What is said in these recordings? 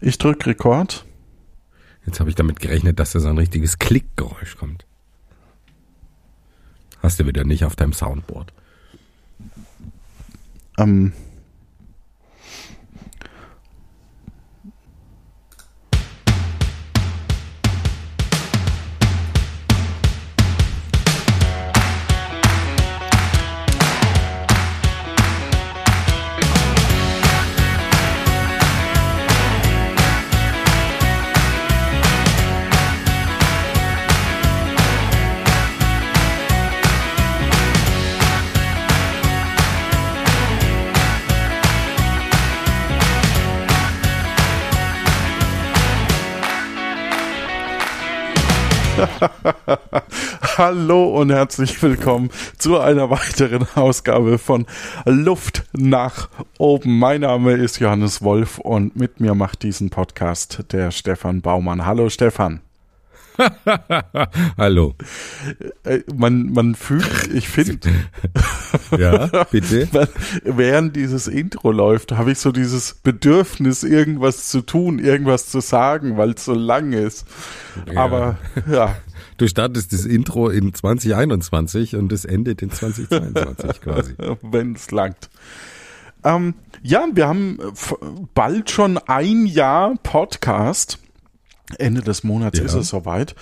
Ich drücke Rekord. Jetzt habe ich damit gerechnet, dass da so ein richtiges Klickgeräusch kommt. Hast du wieder nicht auf deinem Soundboard. Ähm, Hallo und herzlich willkommen zu einer weiteren Ausgabe von Luft nach oben. Mein Name ist Johannes Wolf und mit mir macht diesen Podcast der Stefan Baumann. Hallo Stefan. Hallo. Äh, man, man fühlt, ich finde. ja, bitte. während dieses Intro läuft, habe ich so dieses Bedürfnis, irgendwas zu tun, irgendwas zu sagen, weil es so lang ist. Ja. Aber ja. Du startest das Intro in 2021 und es endet in 2022 quasi. Wenn es langt. Ähm, ja, wir haben bald schon ein Jahr Podcast. Ende des Monats ja. ist es soweit.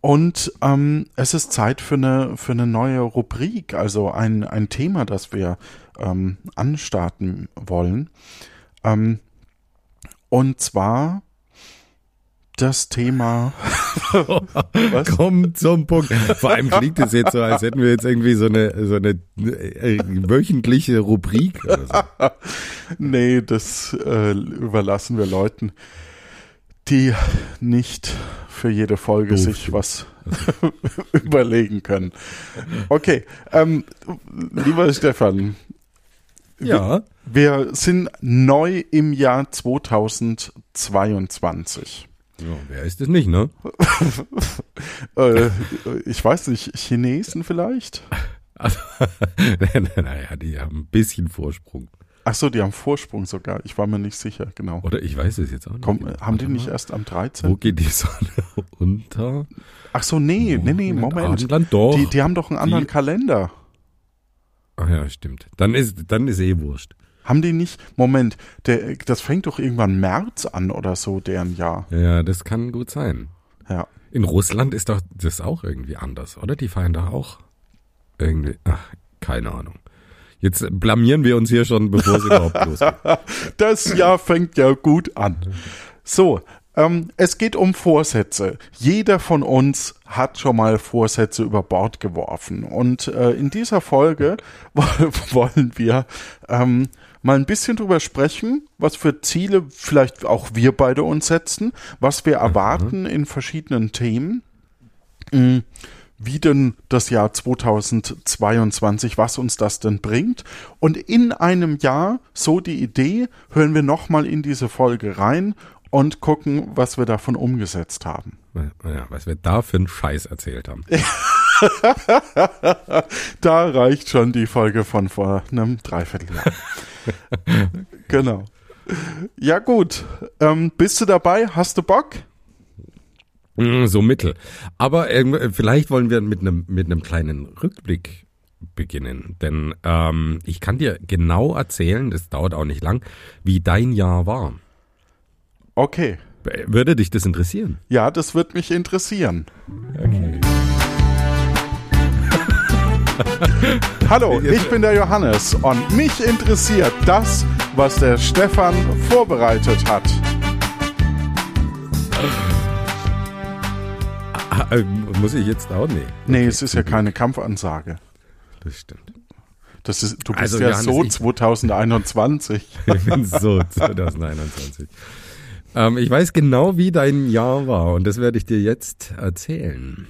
Und ähm, es ist Zeit für eine, für eine neue Rubrik, also ein, ein Thema, das wir ähm, anstarten wollen. Ähm, und zwar das Thema. Kommt zum Punkt. Vor allem klingt es jetzt so, als hätten wir jetzt irgendwie so eine, so eine äh, wöchentliche Rubrik. Oder so. nee, das äh, überlassen wir Leuten die nicht für jede Folge Doof. sich was überlegen können. Okay, ähm, lieber Stefan. Ja. Wir, wir sind neu im Jahr 2022. Ja, wer ist es nicht, ne? äh, ich weiß nicht, Chinesen vielleicht? naja, die haben ein bisschen Vorsprung. Ach so, die haben Vorsprung sogar. Ich war mir nicht sicher, genau. Oder ich weiß es jetzt auch nicht. Komm, haben die nicht erst am 13.? Wo geht die Sonne unter? Ach so, nee, nee, nee, Moment. Adland, doch. Die, die haben doch einen anderen die, Kalender. Ach ja, stimmt. Dann ist, dann ist eh wurscht. Haben die nicht, Moment, der, das fängt doch irgendwann März an oder so, deren Jahr. Ja, das kann gut sein. Ja. In Russland ist doch das auch irgendwie anders, oder? Die feiern da auch irgendwie, ach, keine Ahnung. Jetzt blamieren wir uns hier schon, bevor es überhaupt losgeht. Das Jahr fängt ja gut an. So, ähm, es geht um Vorsätze. Jeder von uns hat schon mal Vorsätze über Bord geworfen. Und äh, in dieser Folge wollen wir ähm, mal ein bisschen drüber sprechen, was für Ziele vielleicht auch wir beide uns setzen, was wir erwarten mhm. in verschiedenen Themen. Mhm wie denn das Jahr 2022, was uns das denn bringt. Und in einem Jahr, so die Idee, hören wir nochmal in diese Folge rein und gucken, was wir davon umgesetzt haben. Ja, was wir da für einen Scheiß erzählt haben. da reicht schon die Folge von vor einem Dreivierteljahr. genau. Ja gut, ähm, bist du dabei? Hast du Bock? Mm, so mittel. Aber äh, vielleicht wollen wir mit einem mit einem kleinen Rückblick beginnen, denn ähm, ich kann dir genau erzählen, das dauert auch nicht lang, wie dein Jahr war. Okay. Würde dich das interessieren? Ja, das wird mich interessieren. Okay. Hallo, ich bin der Johannes und mich interessiert das, was der Stefan vorbereitet hat. Äh, muss ich jetzt auch? Nee. Nee, es ist ja keine Kampfansage. Das stimmt. Das ist, du bist also, ja Johannes, so 2021. ich bin so 2021. Ähm, ich weiß genau, wie dein Jahr war und das werde ich dir jetzt erzählen.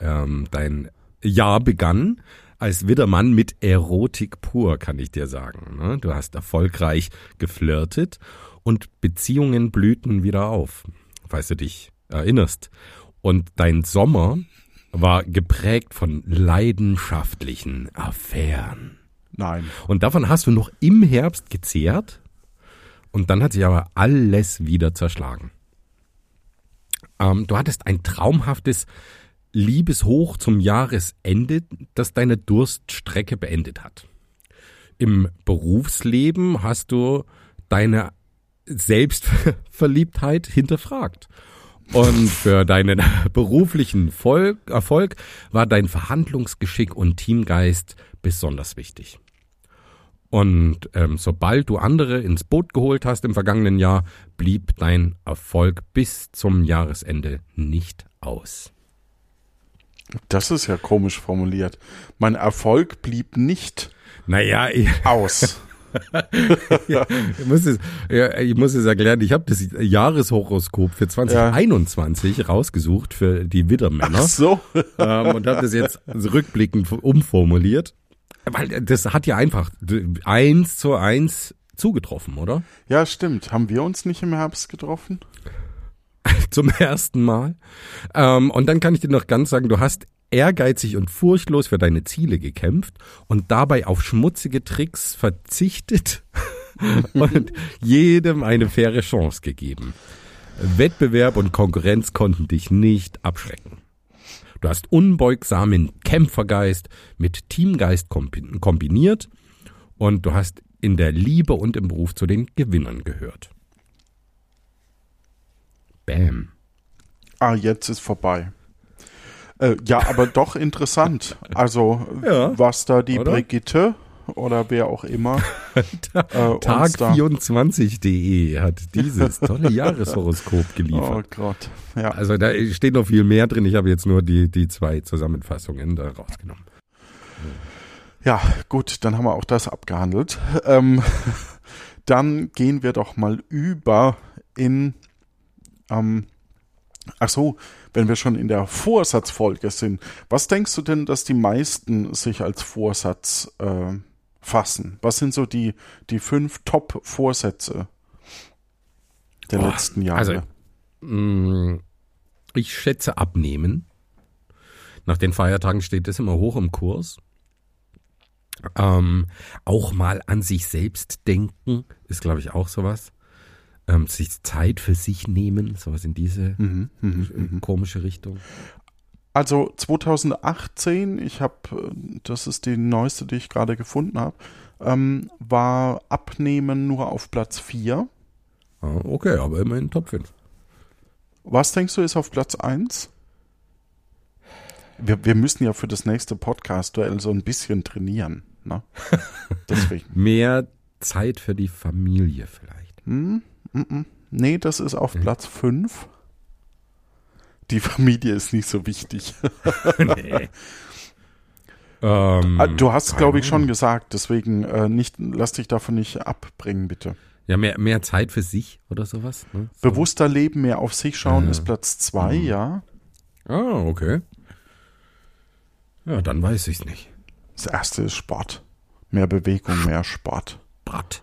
Ähm, dein Jahr begann als Widdermann mit Erotik pur, kann ich dir sagen. Ne? Du hast erfolgreich geflirtet und Beziehungen blühten wieder auf, falls du dich erinnerst. Und dein Sommer war geprägt von leidenschaftlichen Affären. Nein. Und davon hast du noch im Herbst gezehrt Und dann hat sich aber alles wieder zerschlagen. Ähm, du hattest ein traumhaftes Liebeshoch zum Jahresende, das deine Durststrecke beendet hat. Im Berufsleben hast du deine Selbstverliebtheit hinterfragt. Und für deinen beruflichen Erfolg war dein Verhandlungsgeschick und Teamgeist besonders wichtig. Und ähm, sobald du andere ins Boot geholt hast im vergangenen Jahr, blieb dein Erfolg bis zum Jahresende nicht aus. Das ist ja komisch formuliert. Mein Erfolg blieb nicht naja, aus. ja, ich, muss es, ja, ich muss es erklären, ich habe das Jahreshoroskop für 2021 ja. rausgesucht für die Widdermänner. Ach so. ähm, und habe das jetzt rückblickend umformuliert. Weil das hat ja einfach eins zu eins zugetroffen, oder? Ja, stimmt. Haben wir uns nicht im Herbst getroffen? Zum ersten Mal. Ähm, und dann kann ich dir noch ganz sagen, du hast ehrgeizig und furchtlos für deine Ziele gekämpft und dabei auf schmutzige Tricks verzichtet und jedem eine faire Chance gegeben. Wettbewerb und Konkurrenz konnten dich nicht abschrecken. Du hast unbeugsamen Kämpfergeist mit Teamgeist kombiniert und du hast in der Liebe und im Beruf zu den Gewinnern gehört. Bam. Ah, jetzt ist vorbei. Äh, ja, aber doch interessant. Also, ja, was da die oder? Brigitte oder wer auch immer. äh, Tag24.de hat dieses tolle Jahreshoroskop geliefert. Oh Gott, ja. Also da steht noch viel mehr drin. Ich habe jetzt nur die, die zwei Zusammenfassungen da rausgenommen. Ja, gut, dann haben wir auch das abgehandelt. Ähm, dann gehen wir doch mal über in, ähm, ach so, wenn wir schon in der Vorsatzfolge sind. Was denkst du denn, dass die meisten sich als Vorsatz äh, fassen? Was sind so die, die fünf Top-Vorsätze der Boah, letzten Jahre? Also, mh, mm, ich schätze abnehmen. Nach den Feiertagen steht das immer hoch im Kurs. Ähm, auch mal an sich selbst denken, ist, glaube ich, auch sowas. Ähm, sich Zeit für sich nehmen, sowas in diese mhm, mh, mh. komische Richtung. Also 2018, ich habe, das ist die neueste, die ich gerade gefunden habe, ähm, war Abnehmen nur auf Platz 4. Ah, okay, aber immerhin Top 5. Was denkst du ist auf Platz 1? Wir, wir müssen ja für das nächste Podcast-Duell so ein bisschen trainieren. Ne? Deswegen. Mehr Zeit für die Familie vielleicht. Hm? Mm. Nee, das ist auf hm. Platz 5. Die Familie ist nicht so wichtig. nee. Ähm, ah, du hast, glaube ich, schon gesagt, deswegen äh, nicht, lass dich davon nicht abbringen, bitte. Ja, mehr, mehr Zeit für sich oder sowas. Ne? So. Bewusster Leben, mehr auf sich schauen ja. ist Platz 2, mhm. ja. Ah, okay. Ja, dann weiß ich es nicht. Das erste ist Sport. Mehr Bewegung, mehr Sport. Sport.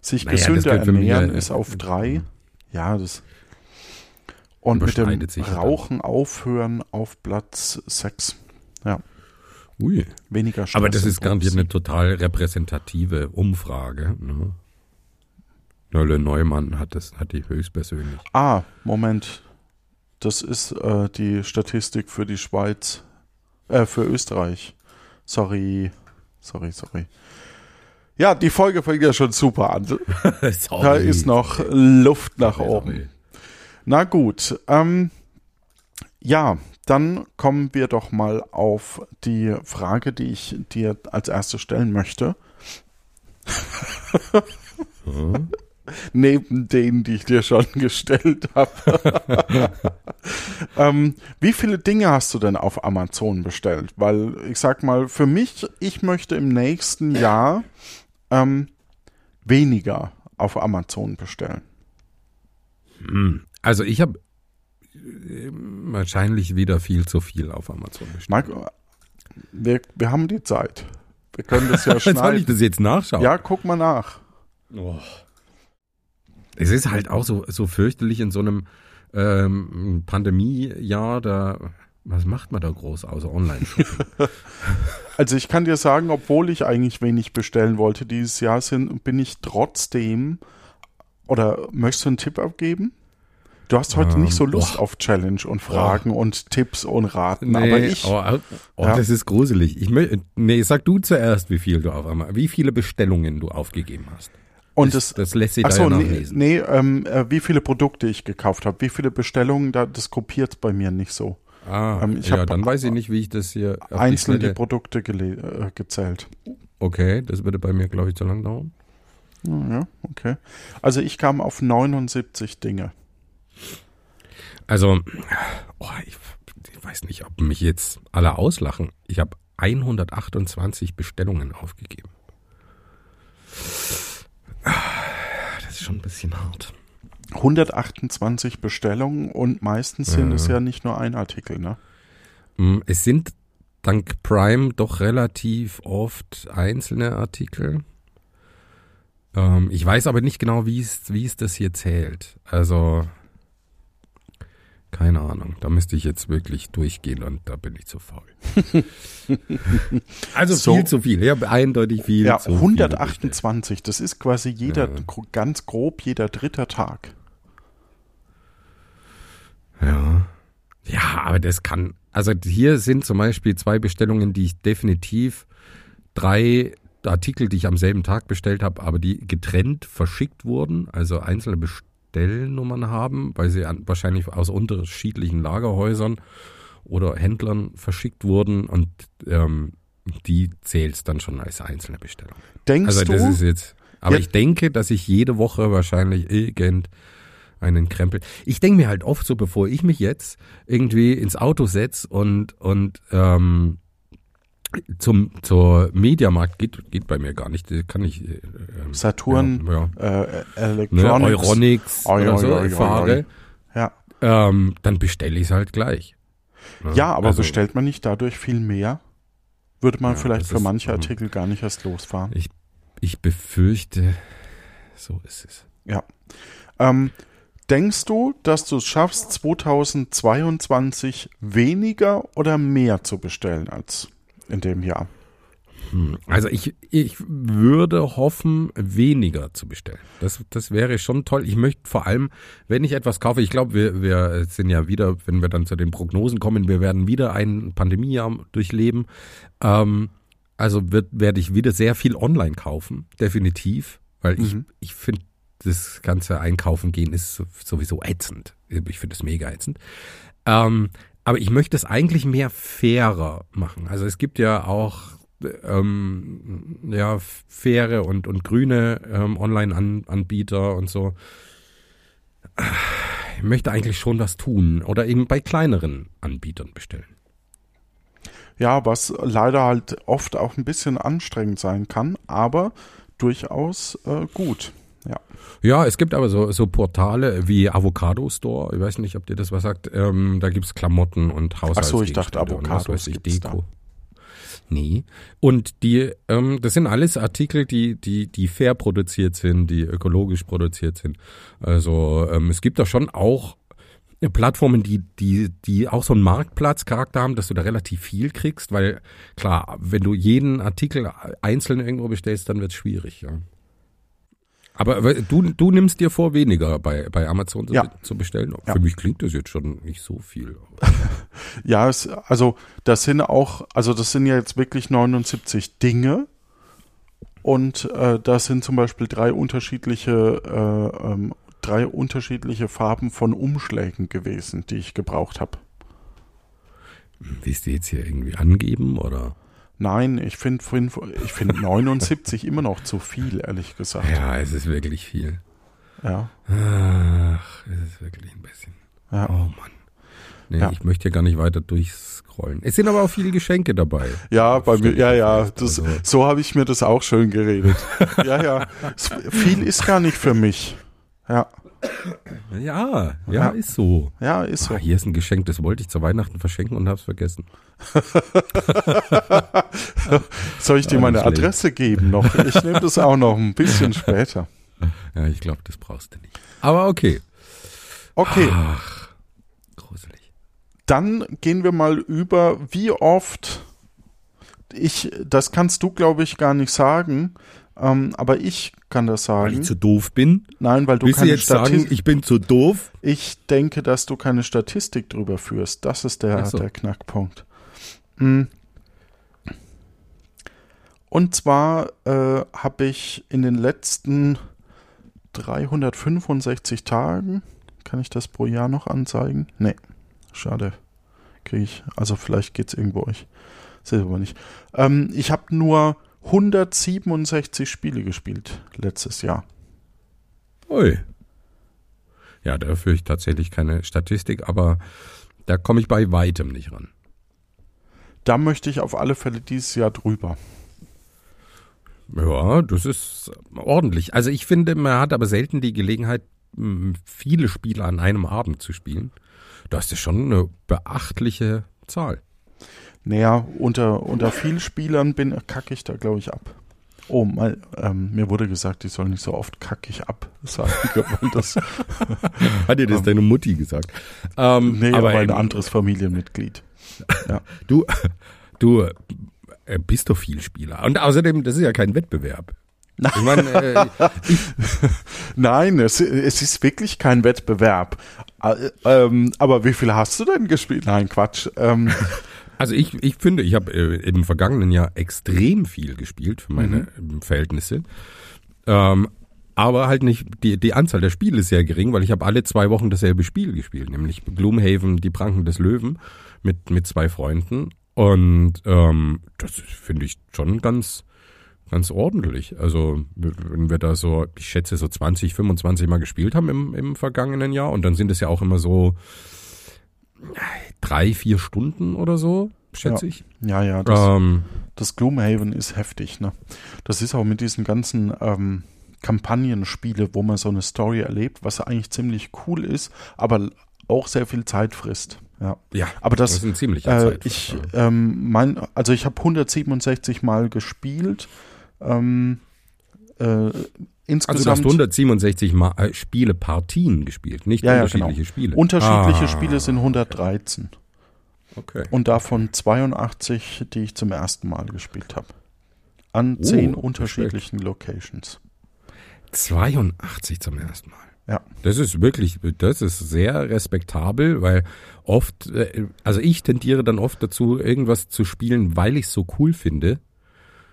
Sich naja, gesünder ernähren ist auf drei. Ja, das und mit dem Rauchen dann. aufhören auf Platz 6. Ja. Ui. Weniger Stress Aber das ist garantiert eine total repräsentative Umfrage. Ne? Nölle Neumann hat das, hat die höchstpersönlich. Ah, Moment. Das ist äh, die Statistik für die Schweiz, äh, für Österreich. Sorry, sorry, sorry. Ja, die Folge fängt ja schon super an. da ist noch Luft nach oben. Na gut, ähm, ja, dann kommen wir doch mal auf die Frage, die ich dir als erste stellen möchte. Hm? Neben denen, die ich dir schon gestellt habe. ähm, wie viele Dinge hast du denn auf Amazon bestellt? Weil ich sag mal, für mich, ich möchte im nächsten Jahr ähm, weniger auf Amazon bestellen. Hm. Also ich habe äh, wahrscheinlich wieder viel zu viel auf Amazon bestellt. Marc, wir, wir haben die Zeit. Wir können das ja schneiden. Soll ich das jetzt nachschauen? Ja, guck mal nach. Oh. Es ist halt auch so, so fürchterlich in so einem ähm, Pandemiejahr, da was macht man da groß außer Online-Shopping? also ich kann dir sagen, obwohl ich eigentlich wenig bestellen wollte dieses Jahr, sind, bin ich trotzdem Oder möchtest du einen Tipp abgeben? Du hast heute Ähm, nicht so Lust boah. auf Challenge und Fragen und Tipps und Raten, Nee, aber ich. Oh, oh, Ja. Das ist gruselig. Ich mö- nee, sag du zuerst, wie viel du auf einmal, wie viele Bestellungen du aufgegeben hast. und das, das, das lässt sich ach da so, ja nee, nachlesen. nee ähm, äh, wie viele Produkte ich gekauft habe, wie viele Bestellungen, da, das kopiert bei mir nicht so. Ah, ähm, ja, dann weiß ich nicht, wie ich das hier auf die die Produkte äh, gezählt. Okay, das würde bei mir, glaube ich, zu lang dauern. Ja, okay. Also ich kam auf 79 Dinge. Also, oh, ich, ich weiß nicht, ob mich jetzt alle auslachen. Ich habe 128 Bestellungen aufgegeben. Ah, Das ist schon ein bisschen hart. 128 Bestellungen und meistens sind es ja nicht nur ein Artikel, ne? Mm, Es sind dank Prime doch relativ oft einzelne Artikel. Ähm, ich weiß aber nicht genau, wie es, wie es das hier zählt. Also, keine Ahnung. Da müsste ich jetzt wirklich durchgehen und da bin ich zu faul. also So. viel zu viel. Ja, eindeutig viel Ja, zu viel. 128, das ist quasi jeder, Ja. ganz grob jeder dritte Tag. Ja. Ja, aber das kann. Also hier sind zum Beispiel zwei Bestellungen, die ich definitiv drei Artikel, die ich am selben Tag bestellt habe, aber die getrennt verschickt wurden, also einzelne Bestellnummern haben, weil sie an, wahrscheinlich aus unterschiedlichen Lagerhäusern oder Händlern verschickt wurden und ähm, die zählt dann schon als einzelne Bestellung. Denkst Also du? das ist jetzt. Aber Ja. ich denke, dass ich jede Woche wahrscheinlich irgend einen Krempel. Ich denke mir halt oft so, bevor ich mich jetzt irgendwie ins Auto setz und und ähm, zum zur Mediamarkt geht geht bei mir gar nicht. Kann ich äh, ähm, Saturn, ja, ja. äh, Ne, Electronics. Euronics Oi, oder so oi, oi, fahre. Ja. ähm, dann bestelle ich es halt gleich. Ne? ja, aber Also, bestellt man nicht dadurch viel mehr? Würde man Ja, vielleicht für ist- manche. Artikel gar nicht erst losfahren. Ich befürchte, so ist es. Ja. Ähm, denkst du, dass du es schaffst, 2022 weniger oder mehr zu bestellen als in dem Jahr? Hm, Also ich, ich würde hoffen, weniger zu bestellen. Das, das wäre schon toll. Ich möchte vor allem, wenn ich etwas kaufe, ich glaube, wir, wir sind ja wieder, wenn wir dann zu den Prognosen kommen, wir werden wieder ein Pandemiejahr durchleben. Ähm, also wird, werde ich wieder sehr viel online kaufen, definitiv, weil ich, Mhm. ich finde, das ganze Einkaufen gehen ist so- sowieso ätzend. Ich finde es mega ätzend. Ähm, aber ich möchte es eigentlich mehr fairer machen. Also es gibt ja auch ähm, ja faire und und grüne ähm, Online-Anbieter und so. Ich möchte eigentlich schon was tun oder eben bei kleineren Anbietern bestellen. Ja, was leider halt oft auch ein bisschen anstrengend sein kann, aber durchaus äh, gut. Ja. Ja, es gibt aber so, so Portale wie Avocado Store. Ich weiß nicht, ob dir das was sagt. Ähm, da gibt's Klamotten und Haushaltsgegenstände. ich dachte, gibt's Deko. Nee. Und die, ähm, das sind alles Artikel, die, die, die fair produziert sind, die ökologisch produziert sind. Also ähm, es gibt da schon auch Plattformen, die, die, die auch so einen Marktplatzcharakter haben, dass du da relativ viel kriegst, weil klar, wenn du jeden Artikel einzeln irgendwo bestellst, dann wird's schwierig, ja. Aber aber du, du nimmst dir vor, weniger bei, bei Amazon zu, Ja. zu bestellen. Ja. Für mich klingt das jetzt schon nicht so viel. Ja, es, also das sind auch, also das sind ja jetzt wirklich 79 Dinge und äh, da sind zum Beispiel drei unterschiedliche, äh, ähm, drei unterschiedliche Farben von Umschlägen gewesen, die ich gebraucht habe. Willst du jetzt hier irgendwie angeben oder? Nein, ich finde ich finde 79 immer noch zu viel, ehrlich gesagt. Ja, es ist wirklich viel. Ja, Ach, es ist wirklich ein bisschen. ja. Oh Mann. Nee, Ja. ich möchte hier gar nicht weiter durchscrollen. Es sind aber auch viele Geschenke dabei. Ja, bei mir, ja, ja, das, also- so habe ich mir das auch schön geredet. ja, ja, viel ist gar nicht für mich. Ja, Ja, ja, Ja. ist so. ja, ist so. Ah, hier ist ein Geschenk, das wollte ich zu Weihnachten verschenken und hab's vergessen. Soll ich dir Ah, meine. Adresse geben noch? Ich nehme das auch noch ein bisschen später. Ja, ich glaube, das brauchst du nicht. Aber okay. Okay, Ach, gruselig. dann gehen wir mal über, wie oft ich, das kannst du, glaube ich, gar nicht sagen. Ähm, aber ich kann das sagen. Weil ich zu doof bin? Nein, weil du Willst keine Statistik. ich bin zu doof? Ich denke, dass du keine Statistik drüber führst. Das ist der, so. der Knackpunkt. Mm. Und zwar äh, habe ich in den letzten 365 Tagen, kann ich das pro Jahr noch anzeigen? Nee, schade. Kriege ich, also vielleicht geht's irgendwo euch. Sehe aber nicht. Ähm, ich habe nur 167 Spiele gespielt letztes Jahr. Ui. Ja, da führe ich tatsächlich keine Statistik, aber da komme ich bei weitem nicht ran. Da möchte ich auf alle Fälle dieses Jahr drüber. Ja, das ist ordentlich. Also ich finde, man hat aber selten die Gelegenheit, viele Spiele an einem Abend zu spielen. Das ist schon eine beachtliche Zahl. Naja, unter, unter vielen Spielern bin kacke ich da, glaube ich, ab. Oh, mal, ähm, mir wurde gesagt, ich soll nicht so oft kackig ab sagen. das, Hat dir das deine Mutti gesagt? Ähm, nee, aber ein anderes Familienmitglied. du, du äh, bist doch viel Spieler. Und außerdem, das ist ja kein Wettbewerb. Ich meine, äh, Nein, es, es ist wirklich kein Wettbewerb. Äh, ähm, aber wie viel hast du denn gespielt? Nein, Quatsch. Also ich, ich finde, ich habe äh, im vergangenen Jahr extrem viel gespielt für meine ähm, Verhältnisse. Ähm, aber halt nicht, die, die Anzahl der Spiele ist sehr gering, weil ich habe alle zwei Wochen dasselbe Spiel gespielt, nämlich Gloomhaven, die Pranken des Löwen mit, mit zwei Freunden. Und ähm, das finde ich schon ganz, ganz ordentlich. Also wenn wir da so, ich schätze so 20, 25 Mal gespielt haben im, im vergangenen Jahr und dann sind es ja auch immer so drei, vier Stunden oder so, schätze ich. ja, ja, das, Ähm, das Gloomhaven ist heftig. Ne? Das ist auch mit diesen ganzen ähm, Kampagnenspiele, wo man so eine Story erlebt, was eigentlich ziemlich cool ist, aber auch sehr viel Zeit frisst. Ja. ja, Aber das, ist ein ziemlicher Äh, ich, ähm, mein, also ich habe 167 Mal gespielt. Ähm, äh, also du insgesamt hast 167 Mal, äh, Spiele, Partien gespielt, nicht Ja, ja, unterschiedliche genau. Spiele. unterschiedliche Ah, Spiele sind 113 Okay. und davon 82, die ich zum ersten Mal gespielt habe. An Oh, zehn unterschiedlichen Locations. 82 zum ersten Mal. Ja. Das ist wirklich, das ist sehr respektabel, weil oft, äh, also ich tendiere dann oft dazu, irgendwas zu spielen, weil ich es so cool finde.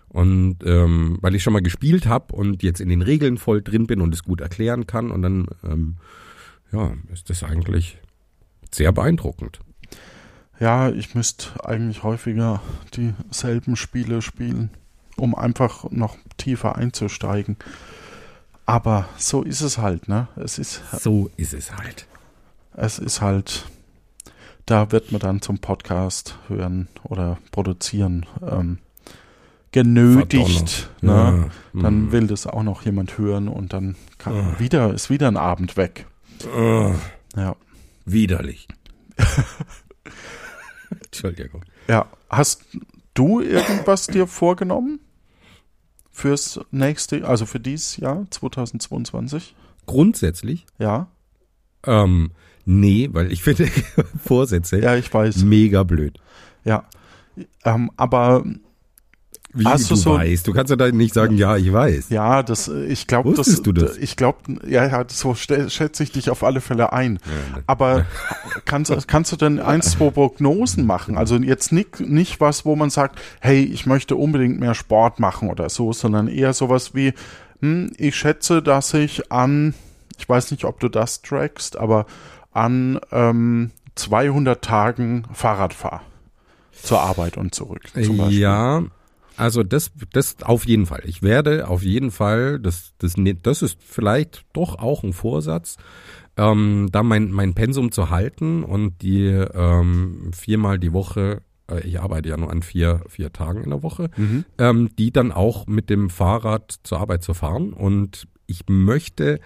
Und ähm, weil ich schon mal gespielt habe und jetzt in den Regeln voll drin bin und es gut erklären kann. Und dann, ähm, ja, ist das eigentlich sehr beeindruckend. Ja, ich müsste eigentlich häufiger dieselben Spiele spielen, um einfach noch tiefer einzusteigen. Aber so ist es halt, ne? Es ist, So ist es halt. es ist halt, da wird man dann zum Podcast hören oder produzieren ähm, genötigt. Ne? Ja, Dann mm. will das auch noch jemand hören und dann kann Ah. wieder, ist wieder ein Abend weg. Ah, Ja. widerlich. Entschuldigung. Ja. Hast du irgendwas dir vorgenommen? Fürs nächste, also für dieses Jahr 2022? Grundsätzlich, Ja. ähm, nee, weil ich finde Vorsätze Ja, ich weiß. mega blöd. Ja. Ähm, aber Wie Hast du, du so- weißt. Du kannst ja da nicht sagen, ja, ich weiß. ja, das, ich glaube, das, du das? ich glaube, ja, ja, so schätze ich dich auf alle Fälle ein. Aber kannst, kannst du denn ein, zwei Prognosen machen? Also jetzt nicht, nicht was, wo man sagt, hey, ich möchte unbedingt mehr Sport machen oder so, sondern eher sowas wie, hm, ich schätze, dass ich an, ich weiß nicht, ob du das trackst, aber an ähm, 200 Tagen Fahrrad fahre. Zur Arbeit und zurück. Zum Beispiel. Ja, also das, das auf jeden Fall. Ich werde auf jeden Fall, das, das, das ist vielleicht doch auch ein Vorsatz, ähm, da mein, mein Pensum zu halten und die ähm, viermal die Woche, äh, ich arbeite ja nur an vier, vier Tagen in der Woche, Mhm. ähm, die dann auch mit dem Fahrrad zur Arbeit zu fahren. Und ich möchte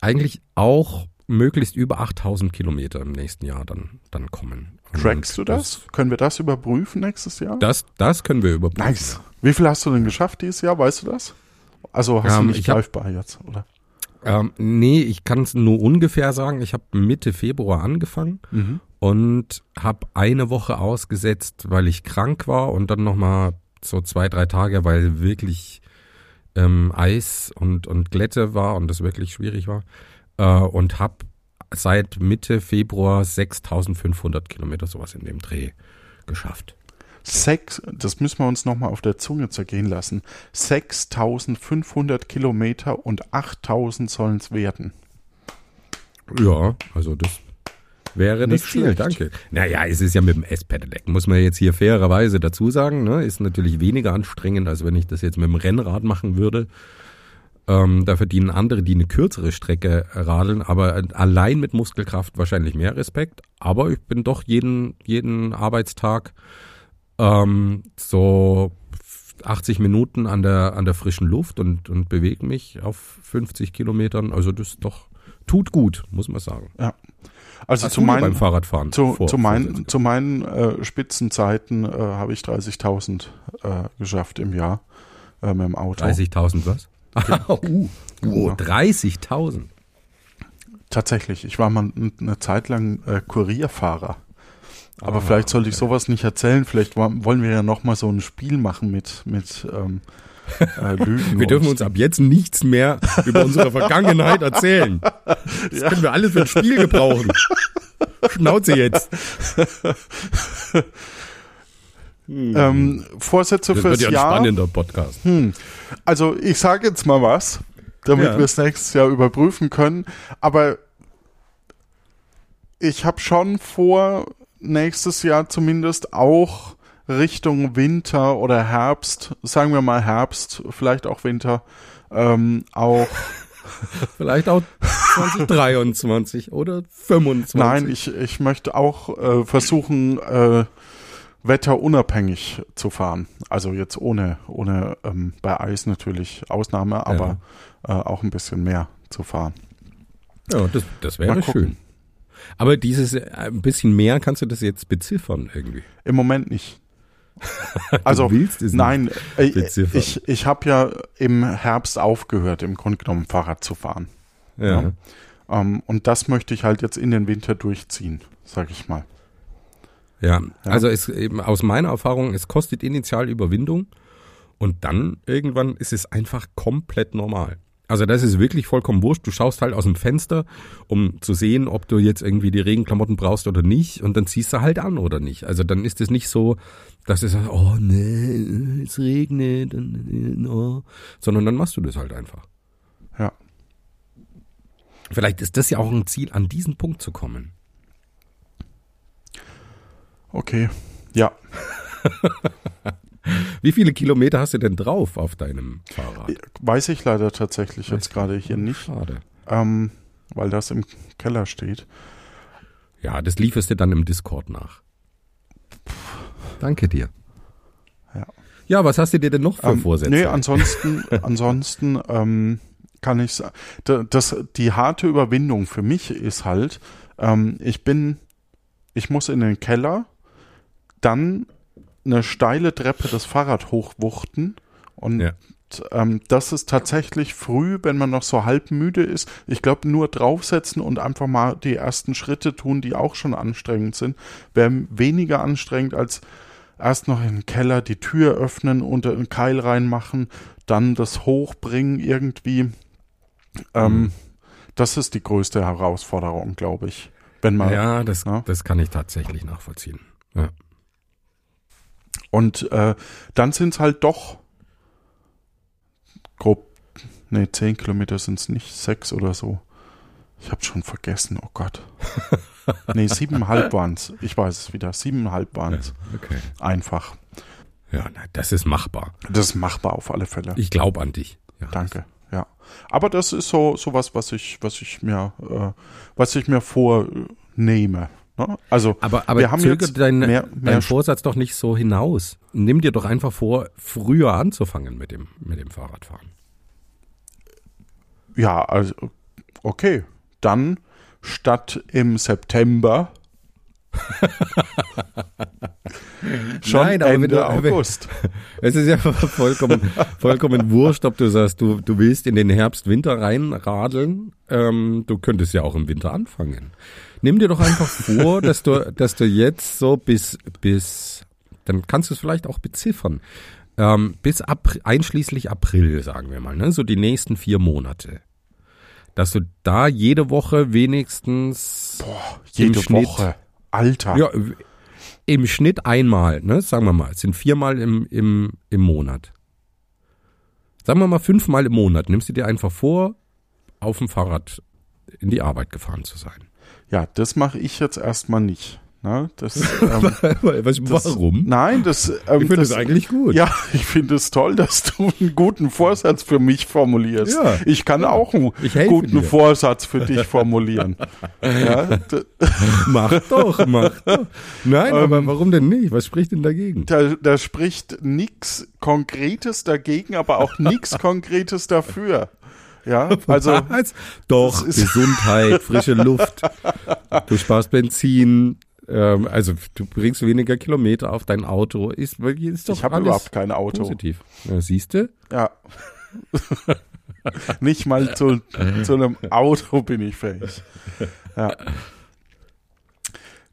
eigentlich auch möglichst über 8000 Kilometer im nächsten Jahr dann, dann kommen. Und Trackst du das? Können wir das überprüfen nächstes Jahr? Das, das können wir überprüfen. Nice. Wie viel hast du denn geschafft dieses Jahr? Weißt du das? Also hast Ähm, du nicht ich hab- greifbar jetzt, oder? Ähm, nee, ich kann es nur ungefähr sagen. Ich habe Mitte Februar angefangen und habe eine Woche ausgesetzt, weil ich krank war und dann nochmal so zwei, drei Tage, weil wirklich ähm, Eis und, und Glätte war und das wirklich schwierig war. Äh, und habe seit Mitte Februar 6500 Kilometer sowas in dem Dreh geschafft. Sechs, das müssen wir uns nochmal auf der Zunge zergehen lassen. 6500 Kilometer und 8000 sollen es werden. Ja, also das wäre nicht, Nicht schlecht. danke. Naja, es ist ja mit dem S-Pedelec, muss man jetzt hier fairerweise dazu sagen, ne? ist natürlich weniger anstrengend, als wenn ich das jetzt mit dem Rennrad machen würde. Ähm, da verdienen andere, die eine kürzere Strecke radeln, aber allein mit Muskelkraft wahrscheinlich mehr Respekt. Aber ich bin doch jeden, jeden Arbeitstag ähm, so 80 Minuten an der, an der frischen Luft und, und bewege mich auf 50 Kilometern. Also das doch tut gut, muss man sagen. Ja. Also Hast zu meinen, beim Fahrradfahren zu, vor- zu meinen, Vorsätze zu meinen äh, Spitzenzeiten äh, habe ich 30.000 äh, geschafft im Jahr äh, mit dem Auto. 30.000 was? uh, oh, Ja. 30.000. Tatsächlich, ich war mal eine Zeit lang äh, Kurierfahrer. Aber Ah, vielleicht sollte ich sowas nicht erzählen. Vielleicht wollen wir ja noch mal so ein Spiel machen mit, mit ähm, äh, Lügen. Wir dürfen uns ab jetzt nichts mehr über unsere Vergangenheit erzählen. Das können wir alles für ein Spiel gebrauchen. Schnauze jetzt. Ähm, Vorsätze Das fürs wird ja ein Jahr. spannender Podcast. Hm. Also ich sage jetzt mal was, damit Ja. wir es nächstes Jahr überprüfen können. Aber ich habe schon vor, nächstes Jahr zumindest auch Richtung Winter oder Herbst, sagen wir mal Herbst, vielleicht auch Winter, ähm, auch. Vielleicht auch 2023 oder 25. Nein, ich, ich möchte auch äh, versuchen, äh, wetterunabhängig zu fahren. Also jetzt ohne, ohne ähm, bei Eis natürlich Ausnahme, aber äh, auch ein bisschen mehr zu fahren. Ja, das, das wäre schön. Aber dieses äh, ein bisschen mehr, kannst du das jetzt beziffern irgendwie? Im Moment nicht. Also willst es nicht nein, äh, beziffern. ich, ich habe ja im Herbst aufgehört, im Grunde genommen Fahrrad zu fahren. Ja. Ja. Ähm, und das möchte ich halt jetzt in den Winter durchziehen, sag ich mal. Ja, also es eben aus meiner Erfahrung, es kostet initial Überwindung und dann irgendwann ist es einfach komplett normal. Also das ist wirklich vollkommen wurscht. Du schaust halt aus dem Fenster, um zu sehen, ob du jetzt irgendwie die Regenklamotten brauchst oder nicht und dann ziehst du halt an oder nicht. Also dann ist es nicht so, dass es oh nee, es regnet, oh, sondern dann machst du das halt einfach. Ja. Vielleicht ist das ja auch ein Ziel, an diesen Punkt zu kommen. Okay. Ja. Wie viele Kilometer hast du denn drauf auf deinem Fahrrad? Weiß ich leider tatsächlich jetzt gerade hier nicht, Schade. ähm, weil das im Keller steht. Ja, das lieferst du dann im Discord nach. Danke dir. Ja. Ja, was hast du dir denn noch für Ähm, Vorsätze? Nee, ansonsten, ansonsten ähm, kann ich sa- da- das die harte Überwindung für mich ist halt, ähm, ich bin, ich muss in den Keller, dann eine steile Treppe das Fahrrad hochwuchten und Ja. ähm, das ist tatsächlich früh, wenn man noch so halb müde ist. Ich glaube, nur draufsetzen und einfach mal die ersten Schritte tun, die auch schon anstrengend sind, wäre weniger anstrengend als erst noch in den Keller die Tür öffnen und einen Keil reinmachen, dann das hochbringen irgendwie. Ähm, Mhm. Das ist die größte Herausforderung, glaube ich. Wenn man ja, das, Ja. das kann ich tatsächlich nachvollziehen. Ja. Und äh, dann sind es halt doch grob, nee, zehn Kilometer sind es nicht, sechs oder so. Ich habe schon vergessen, oh Gott. nee, siebeneinhalb waren es. Ich weiß es wieder. Siebeneinhalb waren es. Okay. Einfach. Ja, na, das ist machbar. Das ist machbar auf alle Fälle. Ich glaube an dich. Ja. Danke. Ja. Aber das ist so sowas, was ich, was ich mir, äh, was ich mir vornehme. Ne? Also Aber, aber wir haben jetzt dein, mehr, mehr Vorsatz doch nicht so hinaus. Nimm dir doch einfach vor, früher anzufangen mit dem, mit dem Fahrradfahren. Ja, also okay. Dann statt im September schon Nein, aber Ende du- August. Es ist ja vollkommen, vollkommen wurscht, ob du sagst, du, du willst in den Herbst, Winter reinradeln. Ähm, du könntest ja auch im Winter anfangen. Nimm dir doch einfach vor, dass du, dass du jetzt so bis, bis, dann kannst du es vielleicht auch beziffern. ähm, bis April, einschließlich April, sagen wir mal, ne, so die nächsten vier Monate, dass du da jede Woche wenigstens Boah, jede Woche. Alter. ja, im Schnitt einmal, ne, sagen wir mal, es sind viermal im, im, im Monat. Sagen wir mal fünfmal im Monat, nimmst du dir einfach vor, auf dem Fahrrad in die Arbeit gefahren zu sein. Ja, das mache ich jetzt erstmal nicht. Ne? Das, ähm, das, warum? Nein, das, ähm, ich finde das, eigentlich gut. Ja, ich finde es toll, dass du einen guten Vorsatz für mich formulierst. Ja. Ich kann auch einen guten dir. Vorsatz für dich formulieren. ja, Mach doch, mach doch. Nein, Ähm, aber warum denn nicht? Was spricht denn dagegen? da, da spricht nichts Konkretes dagegen, aber auch nichts Konkretes dafür. Ja, also Was? Doch, Gesundheit, frische Luft. Du sparst Benzin, ähm, also du bringst weniger Kilometer auf dein Auto. Ist, ist doch ich habe überhaupt kein Auto. positiv. Ja, siehst du? Ja. Nicht mal zu, zu einem Auto bin ich fähig. Ja.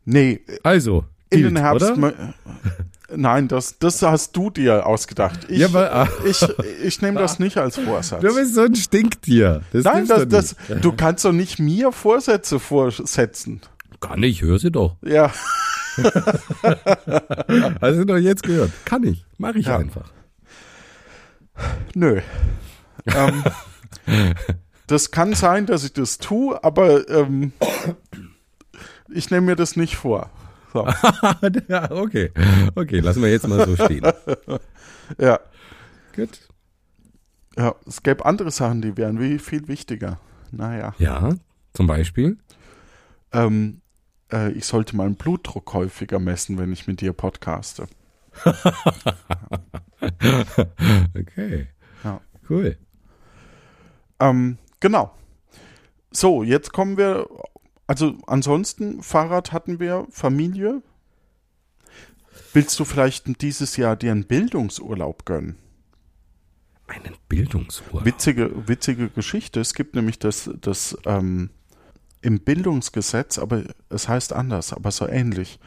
Nee, Also, in gilt, den Herbst. Nein, das, das hast du dir ausgedacht. Ich, Ja, aber- ich, ich nehme das nicht als Vorsatz. Du bist so ein Stinktier. Das Nein, das, das, du kannst doch nicht mir Vorsätze vorsetzen. Kann ich, hör sie doch. Ja, Hast du doch jetzt gehört. Kann ich. Mach ich Ja. einfach. nö. ähm, das kann sein, dass ich das tue, aber ähm, ich nehme mir das nicht vor. So, ja, okay. Okay, lassen wir jetzt mal so stehen. ja. Gut. Ja, es gäbe andere Sachen, die wären wie viel wichtiger. Naja. Ja, zum Beispiel. Ähm, äh, ich sollte meinen Blutdruck häufiger messen, wenn ich mit dir podcaste. Okay. Ja. Cool. Ähm, genau. So, jetzt kommen wir. Also ansonsten, Fahrrad hatten wir, Familie. Willst du vielleicht dieses Jahr dir einen Bildungsurlaub gönnen? Einen Bildungsurlaub. Witzige, witzige Geschichte. Es gibt nämlich das, das ähm, im Bildungsgesetz, aber es heißt anders, aber so ähnlich,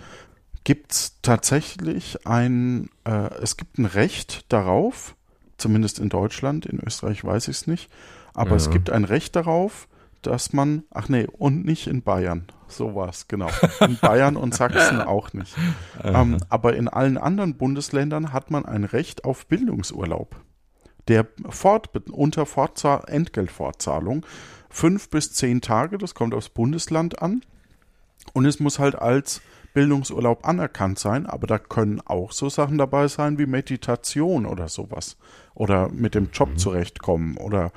gibt es tatsächlich ein, äh, es gibt ein Recht darauf, zumindest in Deutschland, in Österreich weiß ich es nicht, aber es Ja. gibt ein Recht darauf, dass man, ach nee, und nicht in Bayern, so war es, genau. In Bayern und Sachsen auch nicht. Ähm, aber in allen anderen Bundesländern hat man ein Recht auf Bildungsurlaub der fort, unter Fortzahl, Entgeltfortzahlung fünf bis zehn Tage, das kommt aufs Bundesland an. Und es muss halt als Bildungsurlaub anerkannt sein, aber da können auch so Sachen dabei sein wie Meditation oder sowas. Oder mit dem Job zurechtkommen oder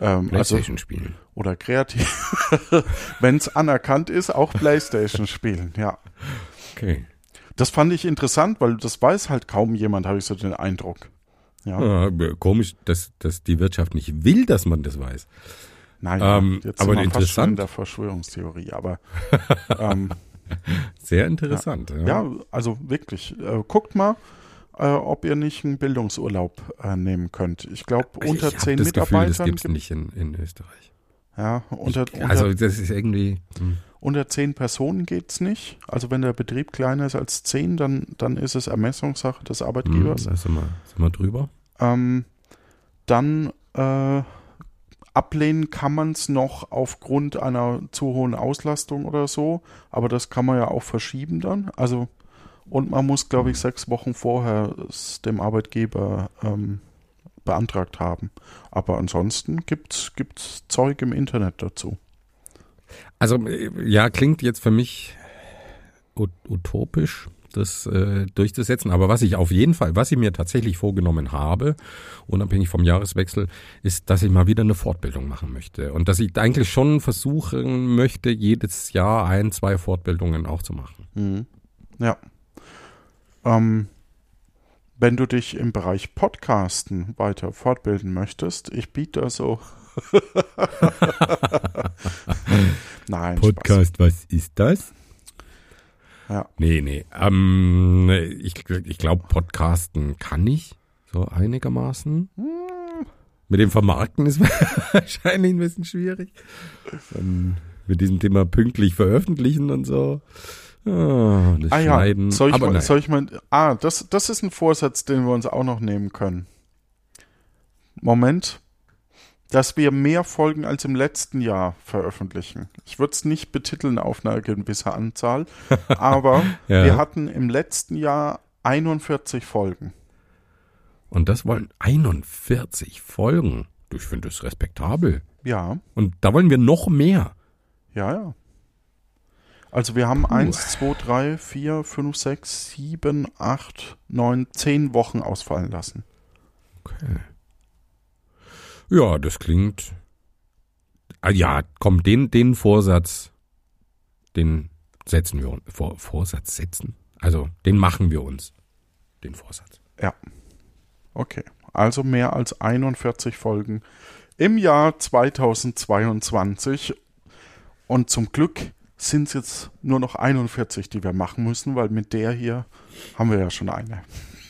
ähm, also, Playstation spielen. oder kreativ. Wenn es anerkannt ist, auch Playstation spielen, ja. Okay. Das fand ich interessant, weil das weiß halt kaum jemand, habe ich so den Eindruck. Ja, Ja, komisch, dass, dass die Wirtschaft nicht will, dass man das weiß. Naja, ähm, jetzt aber sind wir fast schon interessant. in der Verschwörungstheorie, aber ähm, Sehr interessant. Ja. ja, also wirklich, äh, guckt mal, äh, ob ihr nicht einen Bildungsurlaub äh, nehmen könnt. Ich glaube, unter ich zehn das Gefühl, das Mitarbeitern gibt's gibt- nicht in, in Österreich. ja, unter, unter, Also das ist irgendwie. hm. unter zehn Personen geht's nicht. Also wenn der Betrieb kleiner ist als zehn, dann, dann ist es Ermessungssache des Hm, Arbeitgebers. da sind wir, sind wir drüber. Ähm, dann äh, ablehnen kann man es noch aufgrund einer zu hohen Auslastung oder so, aber das kann man ja auch verschieben dann. Also und man muss, glaube ich, sechs Wochen vorher es dem Arbeitgeber ähm, beantragt haben. Aber ansonsten gibt's gibt's Zeug im Internet dazu. Also äh, ja, klingt jetzt für mich ut utopisch, das äh, durchzusetzen. Aber was ich auf jeden Fall, was ich mir tatsächlich vorgenommen habe, unabhängig vom Jahreswechsel, ist, dass ich mal wieder eine Fortbildung machen möchte. Und dass ich eigentlich schon versuchen möchte, jedes Jahr ein, zwei Fortbildungen auch zu machen. Mhm. Ja. Ähm, wenn du dich im Bereich Podcasten weiter fortbilden möchtest, ich biete da so. Nein, Spaß. was ist das? Ja. Nee, nee. Ähm, ich ich glaube, Podcasten kann ich so einigermaßen. Mit dem Vermarkten ist wahrscheinlich ein bisschen schwierig. Ähm, mit diesem Thema pünktlich veröffentlichen und so. Ah, das Ah ja, Schneiden. soll ich, mal, soll ich mal. Ah, das, das ist ein Vorsatz, den wir uns auch noch nehmen können. Moment. Dass wir mehr Folgen als im letzten Jahr veröffentlichen. Ich würde es nicht betiteln auf eine gewisse Anzahl, aber Ja. wir hatten im letzten Jahr 41 Folgen. Und das wollen 41 Folgen. Ich finde das respektabel. Ja, Und da wollen wir noch mehr. ja, ja. Also wir haben 1, 2, 3, 4, 5, 6, 7, 8, 9, 10 Wochen ausfallen lassen. Okay. Ja, das klingt. Ah, ja, komm, den, den Vorsatz, den setzen wir uns. Vor, Vorsatz setzen? Also, den machen wir uns. Den Vorsatz. Ja. Okay. Also mehr als 41 Folgen im Jahr 2022. Und zum Glück sind es jetzt nur noch 41, die wir machen müssen, weil mit der hier haben wir ja schon eine.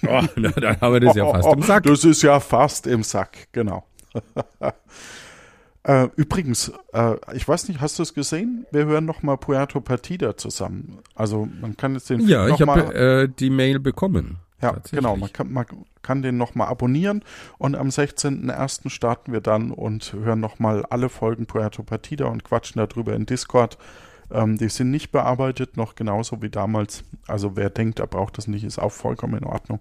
Oh, na, dann haben wir das ja fast im Sack. Das ist ja fast im Sack, genau. äh, übrigens, äh, ich weiß nicht, hast du es gesehen? Wir hören nochmal Puerto Partida zusammen. Also man kann jetzt den Ja, Feed ich habe äh, die Mail bekommen. ja, genau. Man kann, man kann den nochmal abonnieren und am 16.01. starten wir dann und hören nochmal alle Folgen Puerto Partida und quatschen darüber in Discord. Ähm, die sind nicht bearbeitet, noch genauso wie damals. Also wer denkt, er braucht das nicht, ist auch vollkommen in Ordnung.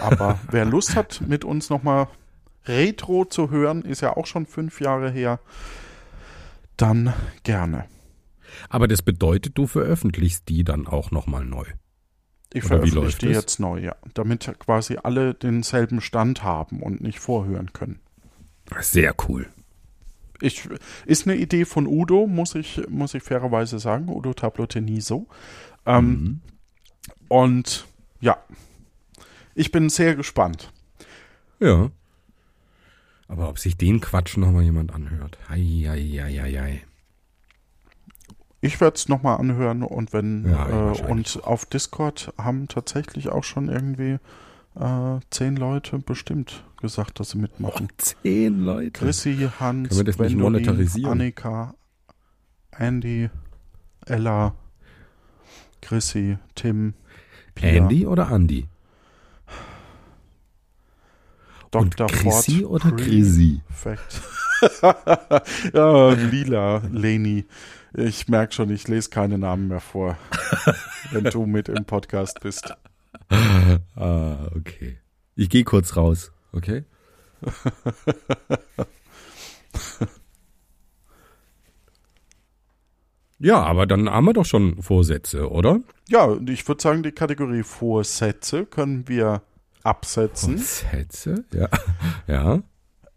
Aber wer Lust hat, mit uns nochmal Retro zu hören, ist ja auch schon fünf Jahre her, dann gerne. Aber das bedeutet, du veröffentlichst die dann auch nochmal neu. Ich Oder veröffentliche die das? jetzt neu, ja. Damit quasi alle denselben Stand haben und nicht vorhören können. Sehr cool. Ich, ist eine Idee von Udo, muss ich, muss ich fairerweise sagen. Udo Tabloteniso. Ähm, Mhm. Und ja, ich bin sehr gespannt. Ja. Aber ob sich den Quatsch nochmal jemand anhört. Hei. Ich werde es nochmal anhören und wenn Ja, äh, und auf Discord haben tatsächlich auch schon irgendwie äh, zehn Leute bestimmt gesagt, dass sie mitmachen. Zehn Leute. Chrissy, Hans, Können wir das nicht Gwendolin, monetarisieren? Annika, Andy, Ella, Chrissy, Tim, Pia, Andy oder Andy? Und Dr. Chrissy Ford, oder Chrissy? Perfekt. ja, Lila, Leni. Ich merke schon, ich lese keine Namen mehr vor, wenn du mit im Podcast bist. Ah, okay. Ich gehe kurz raus, okay? ja, aber dann haben wir doch schon Vorsätze, oder? Ja, und ich würde sagen, die Kategorie Vorsätze können wir absetzen. Vorsätze? Ja. Ja.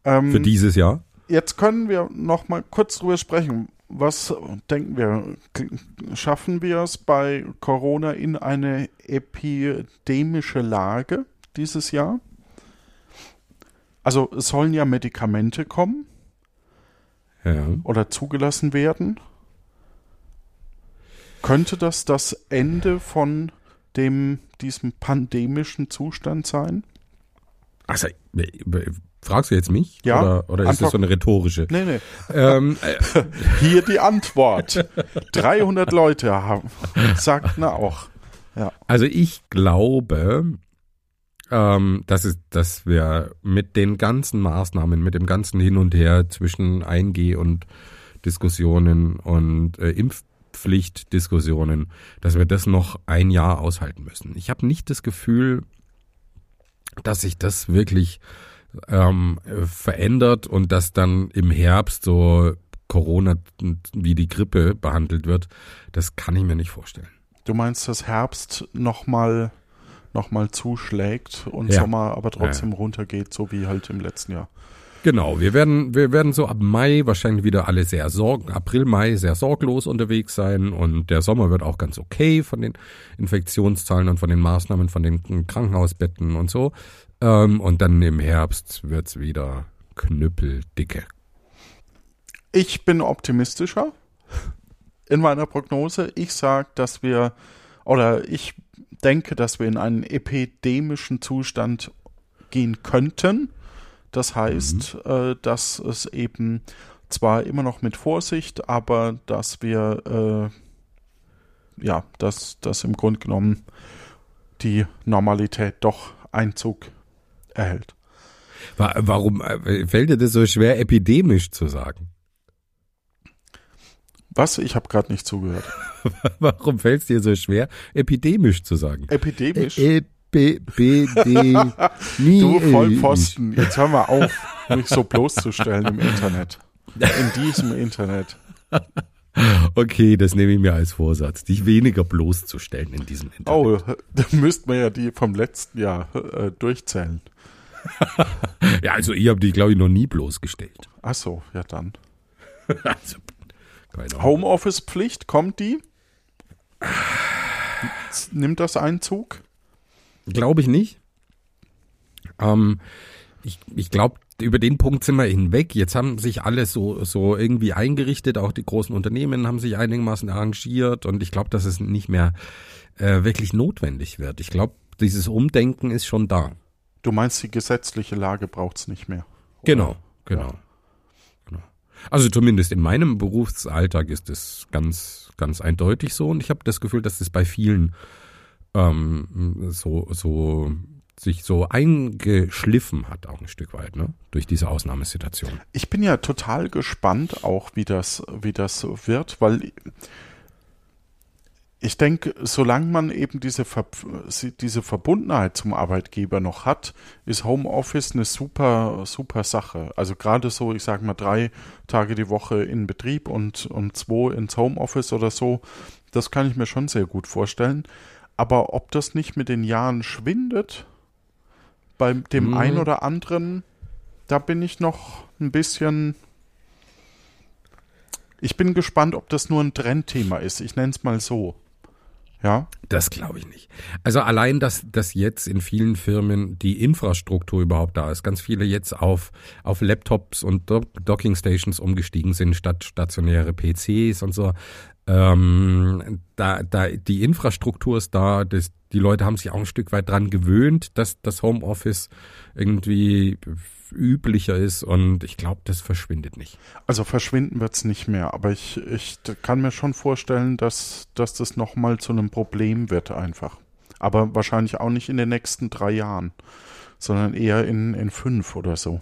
Ähm, Für dieses Jahr? Jetzt können wir noch mal kurz drüber sprechen. Was denken wir? Schaffen wir es bei Corona in eine epidemische Lage dieses Jahr? Also es sollen ja Medikamente kommen Ja. oder zugelassen werden. Könnte das das Ende von dem diesem pandemischen Zustand sein? Also, fragst du jetzt mich? Ja, Oder, oder ist das so eine rhetorische? Nee, nee. ähm, äh, Hier die Antwort. 300 Leute haben, sagten auch. Also ich glaube, ähm, dass, es, dass wir mit den ganzen Maßnahmen, mit dem ganzen Hin und Her zwischen 1G und Diskussionen und äh, Impfpflichtdiskussionen, dass wir das noch ein Jahr aushalten müssen. Ich habe nicht das Gefühl, dass sich das wirklich ähm, äh, verändert und dass dann im Herbst so Corona wie die Grippe behandelt wird. Das kann ich mir nicht vorstellen. Du meinst, dass Herbst nochmal noch mal zuschlägt und Ja. Sommer aber trotzdem runtergeht, so wie halt im letzten Jahr. Genau, wir werden, wir werden so ab Mai wahrscheinlich wieder alle sehr sorg, April, Mai sehr sorglos unterwegs sein und der Sommer wird auch ganz okay von den Infektionszahlen und von den Maßnahmen, von den Krankenhausbetten und so. Ähm, und dann im Herbst wird's wieder knüppeldicke. Ich bin optimistischer in meiner Prognose. Ich sage, dass wir, oder ich denke, dass wir in einen epidemischen Zustand gehen könnten. Das heißt, äh, dass es eben zwar immer noch mit Vorsicht, aber dass wir äh, ja, dass, dass im Grunde genommen die Normalität doch Einzug erhält. Warum äh, fällt dir das so schwer, epidemisch zu sagen? Was? Ich habe gerade nicht zugehört. Warum fällt es dir so schwer, epidemisch zu sagen? Epidemisch? E B, B, D, Du Vollpfosten, jetzt hör mal auf, mich so bloßzustellen im Internet. In diesem Internet. Okay, das nehme ich mir als Vorsatz, dich weniger bloßzustellen in diesem Internet. Oh, da müsste man ja die vom letzten Jahr äh, durchzählen. ja, also ich habe dich, glaube ich, noch nie bloßgestellt. Ach so, ja dann. also, Homeoffice-Pflicht, kommt die? Nimmt das Einzug? Glaube ich nicht. Ähm, ich ich glaube, über den Punkt sind wir hinweg. Jetzt haben sich alle so, so irgendwie eingerichtet, auch die großen Unternehmen haben sich einigermaßen arrangiert und ich glaube, dass es nicht mehr äh, wirklich notwendig wird. Ich glaube, dieses Umdenken ist schon da. Du meinst, die gesetzliche Lage braucht es nicht mehr? Oder? Genau, genau. Ja. genau. Also zumindest in meinem Berufsalltag ist es ganz, ganz eindeutig so und ich habe das Gefühl, dass es bei vielen ähm, so, so sich so eingeschliffen hat, auch ein Stück weit, ne? Durch diese Ausnahmesituation. Ich bin ja total gespannt auch, wie das, wie das wird, weil ich denke, solange man eben diese, Ver diese Verbundenheit zum Arbeitgeber noch hat, ist Homeoffice eine super, super Sache. Also gerade so, ich sage mal, drei Tage die Woche in Betrieb und, und zwei ins Homeoffice oder so, das kann ich mir schon sehr gut vorstellen. Aber ob das nicht mit den Jahren schwindet, bei dem mhm. einen oder anderen, da bin ich noch ein bisschen. Ich bin gespannt, ob das nur ein Trendthema ist. Ich nenne es mal so. Ja? Das glaube ich nicht. Also allein, dass, dass jetzt in vielen Firmen die Infrastruktur überhaupt da ist, ganz viele jetzt auf, auf Laptops und Docking Stations umgestiegen sind statt stationäre PCs und so. Ähm, da, da, die Infrastruktur ist da, das, die Leute haben sich auch ein Stück weit dran gewöhnt, dass das Homeoffice irgendwie üblicher ist und ich glaube, das verschwindet nicht. Also verschwinden wird es nicht mehr, aber ich, ich kann mir schon vorstellen, dass, dass das nochmal zu einem Problem wird einfach. Aber wahrscheinlich auch nicht in den nächsten drei Jahren, sondern eher in, in fünf oder so.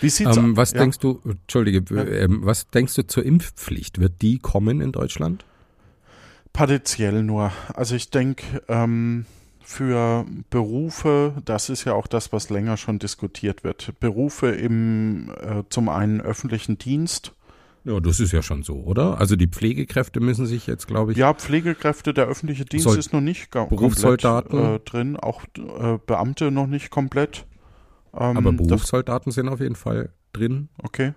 Wie sieht's ähm, was ja. denkst du, Entschuldige, ja. ähm, was denkst du zur Impfpflicht? Wird die kommen in Deutschland? Partiell nur. Also ich denke, ähm, für Berufe, das ist ja auch das, was länger schon diskutiert wird. Berufe im äh, zum einen öffentlichen Dienst. Ja, das ist ja schon so, oder? Also die Pflegekräfte müssen sich jetzt, glaube ich. Ja, Pflegekräfte, der öffentliche Dienst Soll ist noch nicht Berufssoldaten komplett, äh, drin, auch äh, Beamte noch nicht komplett. Ähm, Aber Berufssoldaten sind auf jeden Fall drin. Okay.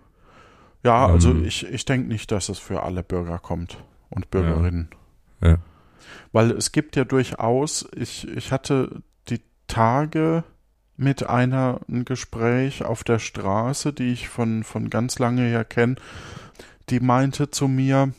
Ja, also ähm, ich, ich denke nicht, dass es für alle Bürger kommt und Bürgerinnen. Ja. ja. Weil es gibt ja durchaus, ich, ich hatte die Tage mit einer ein Gespräch auf der Straße, die ich von, von ganz lange her kenne, die meinte zu mir,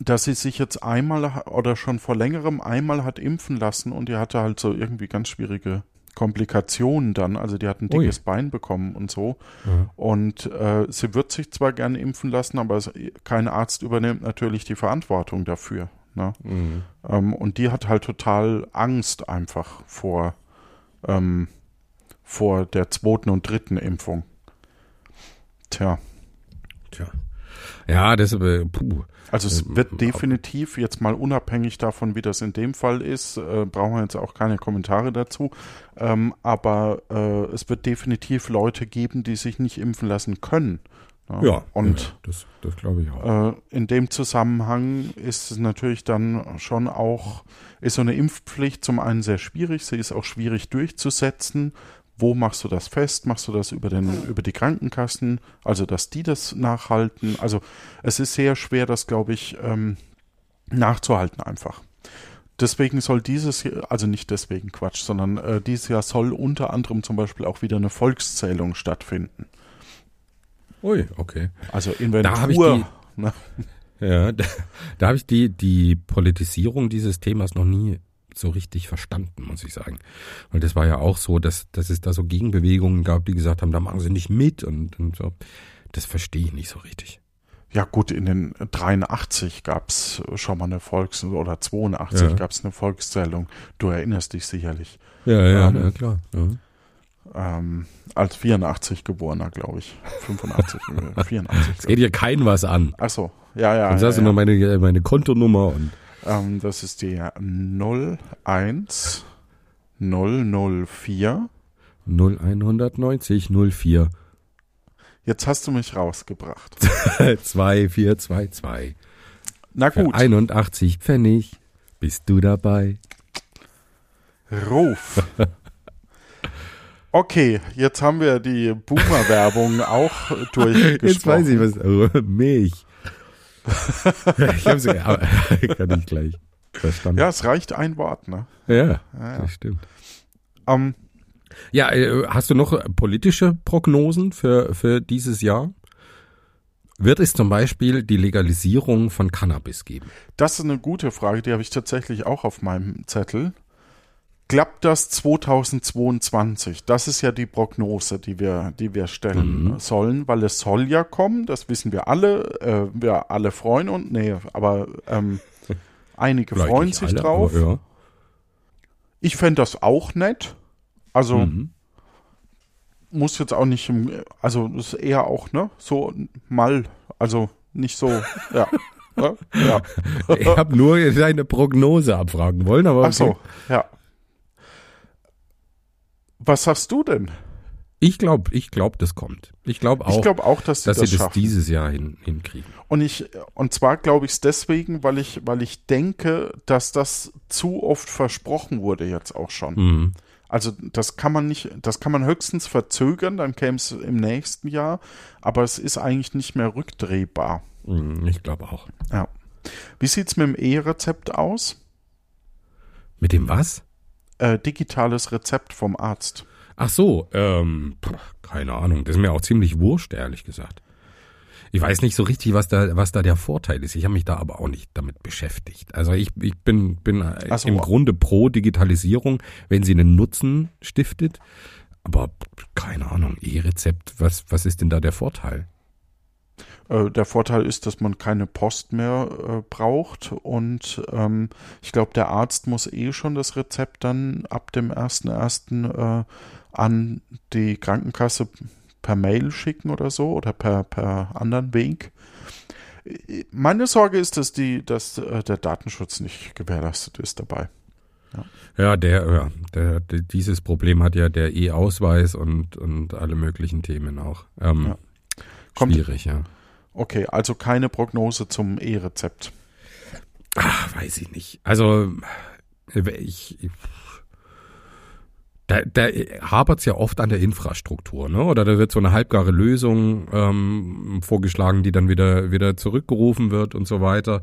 dass sie sich jetzt einmal oder schon vor längerem einmal hat impfen lassen und die hatte halt so irgendwie ganz schwierige Komplikationen dann. Also die hat ein dickes Ui. Bein bekommen und so. Mhm. Und äh, sie wird sich zwar gerne impfen lassen, aber kein Arzt übernimmt natürlich die Verantwortung dafür. Ne? Mhm. Ähm, und die hat halt total Angst einfach vor, ähm, vor der zweiten und dritten Impfung. Tja. Tja. Ja, das aber, puh. Also es ähm, wird definitiv jetzt mal unabhängig davon, wie das in dem Fall ist, äh, brauchen wir jetzt auch keine Kommentare dazu, ähm, aber äh, es wird definitiv Leute geben, die sich nicht impfen lassen können. Ja, ja und ja, das, das glaube ich auch. Äh, in dem Zusammenhang ist es natürlich dann schon auch, ist so eine Impfpflicht zum einen sehr schwierig, sie ist auch schwierig durchzusetzen, wo machst du das fest? Machst du das über, den, über die Krankenkassen? Also, dass die das nachhalten? Also, es ist sehr schwer, das, glaube ich, ähm, nachzuhalten einfach. Deswegen soll dieses, Jahr, also nicht deswegen Quatsch, sondern äh, dieses Jahr soll unter anderem zum Beispiel auch wieder eine Volkszählung stattfinden. Ui, okay. Also Inventur. Da habe ich die, ne? Ja, da, da habe ich die, die Politisierung dieses Themas noch nie so richtig verstanden, muss ich sagen. Weil das war ja auch so, dass, dass es da so Gegenbewegungen gab, die gesagt haben, da machen sie nicht mit und, und so. Das verstehe ich nicht so richtig. Ja gut, in den 83 gab's schon mal eine Volks- oder 82 Ja. gab's eine Volkszählung. Du erinnerst dich sicherlich. Ja, ja, Ähm, ja klar. Ja. Ähm, als 84 geborener, glaube ich. 85, äh, 84. Es geht dir kein was an. Ach so, ja, ja. Dann ja, sagst ja. du noch meine, meine Kontonummer und Ähm, das ist die 01 004. 0190 04 Jetzt hast du mich rausgebracht. 2422. Na Für gut, 81 Pfennig bist du dabei. Ruf. Okay, jetzt haben wir die Boomer-Werbung auch durchgesprochen. Jetzt weiß ich was. Milch. ich hab's aber kann ich gleich verstanden. Ja, es reicht ein Wort, ne? ja, Ja, ja. das stimmt. Ähm, Ja, äh, hast du noch politische Prognosen für, für dieses Jahr? Wird es zum Beispiel die Legalisierung von Cannabis geben? das ist eine gute Frage, die habe ich tatsächlich auch auf meinem Zettel. Klappt das 2022? Das ist ja die Prognose, die wir, die wir stellen Mhm. sollen, weil es soll ja kommen, das wissen wir alle. Äh, wir alle freuen uns, nee, aber ähm, einige Vielleicht freuen sich alle, drauf. Ja. Ich fände das auch nett. Also Mhm. muss jetzt auch nicht, im, also ist eher auch, ne, so mal, also nicht so, ja. ne? ja. Ich habe nur deine Prognose abfragen wollen, aber Ach so, okay. ja. Was sagst du denn? ich glaube, ich glaube, das kommt. Ich glaube auch, ich glaube auch, dass sie dass das, sie das schaffen. dieses Jahr hin, hinkriegen. Und ich, und zwar glaube ich es deswegen, weil ich, weil ich denke, dass das zu oft versprochen wurde jetzt auch schon. Mhm. Also das kann man nicht, das kann man höchstens verzögern, dann käme es im nächsten Jahr, aber es ist eigentlich nicht mehr rückdrehbar. Mhm, Ich glaube auch. Ja. Wie sieht's mit dem E-Rezept aus? Mit dem was? Äh, digitales Rezept vom Arzt. Ach so, ähm, keine Ahnung. Das ist mir auch ziemlich wurscht, ehrlich gesagt. Ich weiß nicht so richtig, was da, was da der Vorteil ist. Ich habe mich da aber auch nicht damit beschäftigt. Also ich, ich bin, bin so. im Grunde pro Digitalisierung, wenn sie einen Nutzen stiftet. Aber keine Ahnung, E-Rezept, was, was ist denn da der Vorteil? Äh, der Vorteil ist, dass man keine Post mehr äh, braucht und ähm, ich glaube, der Arzt muss eh schon das Rezept dann ab dem 1.1. Äh, an die Krankenkasse per Mail schicken oder so oder per, per anderen Weg. Äh, Meine Sorge ist, dass, die, dass äh, der Datenschutz nicht gewährleistet ist dabei. Ja, der, ja, der, der, dieses Problem hat ja der E-Ausweis und, und alle möglichen Themen auch. Ähm, Ja. Kommt- schwierig, ja. Okay, also keine Prognose zum E-Rezept. Ach, weiß ich nicht. Also, äh, ich, ich da, da hapert es ja oft an der Infrastruktur, ne? Oder da wird so eine halbgare Lösung ähm, vorgeschlagen, die dann wieder wieder zurückgerufen wird und so weiter.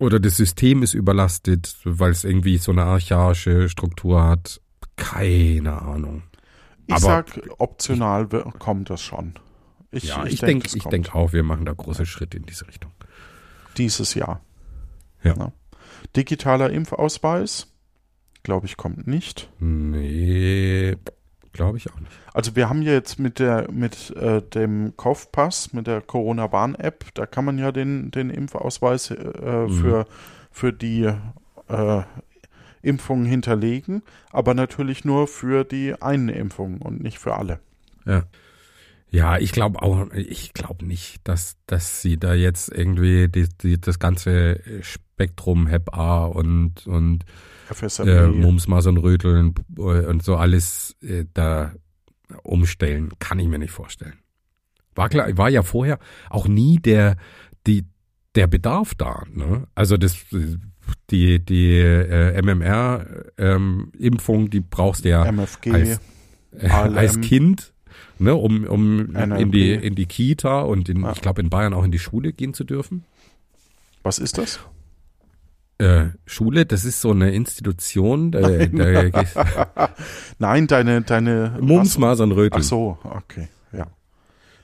Oder das System ist überlastet, weil es irgendwie so eine archaische Struktur hat. Keine Ahnung. Ich Aber- sag, optional kommt das schon. Ich, Ja, ich, denk, denke, ich kommt. denke auch, wir machen da große Schritte in diese Richtung. Dieses Jahr. Ja. Na. Digitaler Impfausweis, glaube ich, kommt nicht. Nee, glaube ich auch nicht. Also wir haben ja jetzt mit der mit äh, dem Kaufpass, mit der Corona-Warn-App, da kann man ja den, den Impfausweis äh, Mhm. für, für die äh, Impfungen hinterlegen, aber natürlich nur für die eine Impfung und nicht für alle. Ja. Ja, ich glaube auch, ich glaube nicht, dass, dass sie da jetzt irgendwie die, die, das ganze Spektrum Hep A und, und äh, Mumps, Masern, Röteln und so alles äh, da umstellen, kann ich mir nicht vorstellen. War klar, war ja vorher auch nie der, die, der Bedarf da. Ne? Also das, die, die äh, MMR-Impfung, die brauchst du ja MFG. als, äh, als Kind, ne, um, um NLP. in die in die Kita und in, Ja. ich glaube in Bayern auch in die Schule gehen zu dürfen. Was ist das? Äh, Schule, das ist so eine Institution, da, da Nein, deine, deine Mumps, was? Masern, Röteln. Ach so, okay, ja.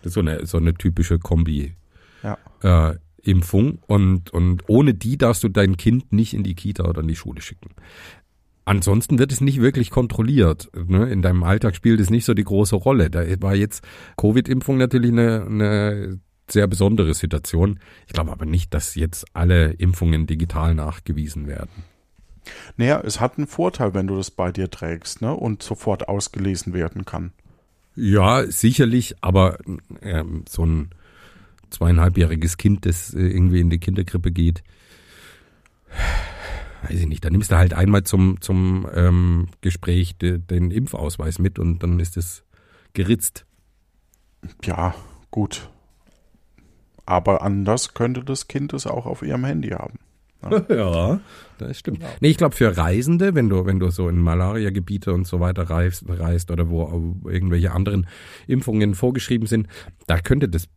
Das ist so eine so eine typische Kombi Ja. äh, Impfung und und ohne die darfst du dein Kind nicht in die Kita oder in die Schule schicken. Ansonsten wird es nicht wirklich kontrolliert. Ne? In deinem Alltag spielt es nicht so die große Rolle. Da war jetzt Covid-Impfung natürlich eine, eine sehr besondere Situation. Ich glaube aber nicht, dass jetzt alle Impfungen digital nachgewiesen werden. Naja, es hat einen Vorteil, wenn du das bei dir trägst, ne? Und sofort ausgelesen werden kann. Ja, sicherlich, aber äh, so ein zweieinhalbjähriges Kind, das äh, irgendwie in die Kinderkrippe geht, weiß ich nicht, da nimmst du halt einmal zum, zum ähm, Gespräch de, den Impfausweis mit und dann ist es geritzt. Ja, gut. Aber anders könnte das Kind es auch auf ihrem Handy haben. Ne? Ja, das stimmt. Ja. Nee, ich glaube für Reisende, wenn du, wenn du so in Malaria-Gebiete und so weiter reist, reist oder wo irgendwelche anderen Impfungen vorgeschrieben sind, da könnte das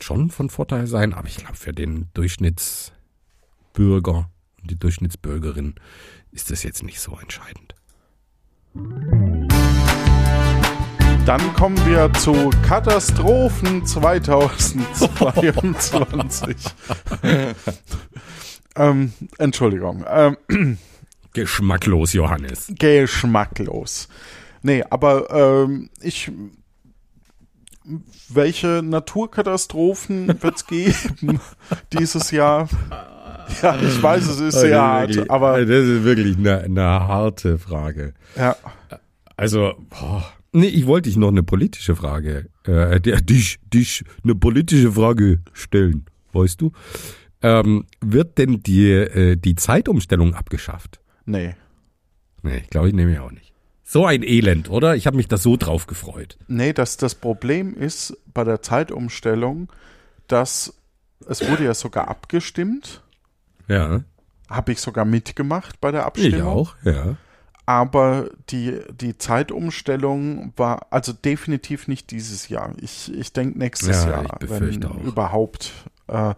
schon von Vorteil sein, aber ich glaube für den Durchschnittsbürger die Durchschnittsbürgerin ist das jetzt nicht so entscheidend. Dann kommen wir zu Katastrophen 2022. ähm, Entschuldigung. Ähm, geschmacklos, Johannes. Geschmacklos. Nee, aber ähm, ich. Welche Naturkatastrophen wird es geben dieses Jahr? Ja, ich weiß, es ist sehr hart, aber. Das ist wirklich eine, eine harte Frage. Ja. Also, boah. Nee, ich wollte dich noch eine politische Frage, äh, dich, dich eine politische Frage stellen, weißt du? Ähm, wird denn die, äh, die Zeitumstellung abgeschafft? Nee. Nee, glaube ich nämlich auch nicht. So ein Elend, oder? Ich habe mich da so drauf gefreut. Nee, das, das Problem ist bei der Zeitumstellung, dass es wurde ja sogar abgestimmt. Ja. Habe ich sogar mitgemacht bei der Abstimmung. Ich auch, ja aber die, die Zeitumstellung war also definitiv nicht dieses Jahr. Ich, ich denke nächstes ja, Jahr, wenn auch. überhaupt. Äh, ja.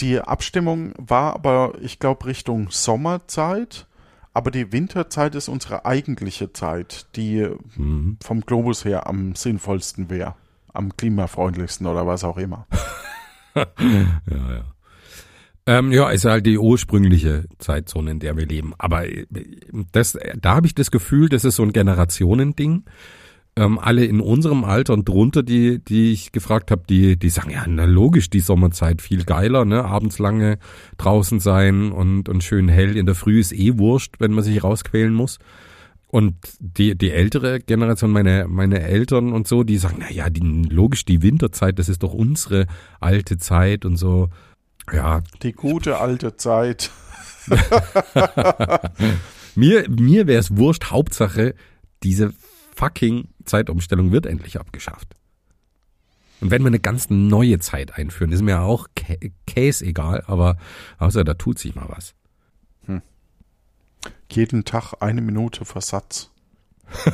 Die Abstimmung war aber, ich glaube, Richtung Sommerzeit. Aber die Winterzeit ist unsere eigentliche Zeit, die mhm. vom Globus her am sinnvollsten wäre, am klimafreundlichsten oder was auch immer. ja, ja. Ähm, ja, ist halt die ursprüngliche Zeitzone, in der wir leben. Aber äh, das, da habe ich das Gefühl, das ist so ein Generationending. Ähm, alle in unserem Alter und drunter, die, die ich gefragt habe, die, die sagen, ja, na logisch, die Sommerzeit viel geiler, ne? Abends lange draußen sein und, und schön hell. In der Früh ist eh wurscht, wenn man sich rausquälen muss. Und die, die ältere Generation, meine, meine Eltern und so, die sagen, na ja, die, logisch, die Winterzeit, das ist doch unsere alte Zeit und so. Ja. Die gute alte Zeit. mir mir wäre es wurscht, Hauptsache, diese fucking Zeitumstellung wird endlich abgeschafft. Und wenn wir eine ganz neue Zeit einführen, ist mir auch Case egal, aber außer da tut sich mal was. Hm. Jeden Tag eine Minute Versatz.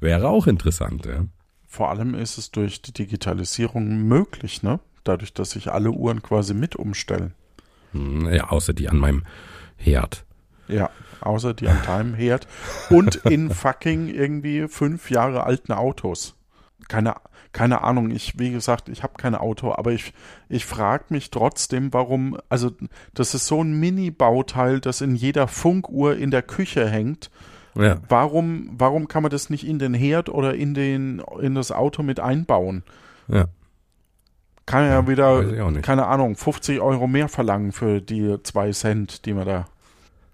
Wäre auch interessant, ja. Vor allem ist es durch die Digitalisierung möglich, ne? Dadurch, dass sich alle Uhren quasi mit umstellen. Hm, ja, außer die an meinem Herd. Ja, außer die an deinem Herd. Und in fucking irgendwie fünf Jahre alten Autos. Keine, keine Ahnung, ich, wie gesagt, ich habe kein Auto, aber ich, ich frage mich trotzdem, warum, also das ist so ein Mini-Bauteil, das in jeder Funkuhr in der Küche hängt. Ja. Warum, warum kann man das nicht in den Herd oder in, den, in das Auto mit einbauen? Ja kann ja, ja wieder, keine Ahnung, 50 Euro mehr verlangen für die zwei Cent, die man da.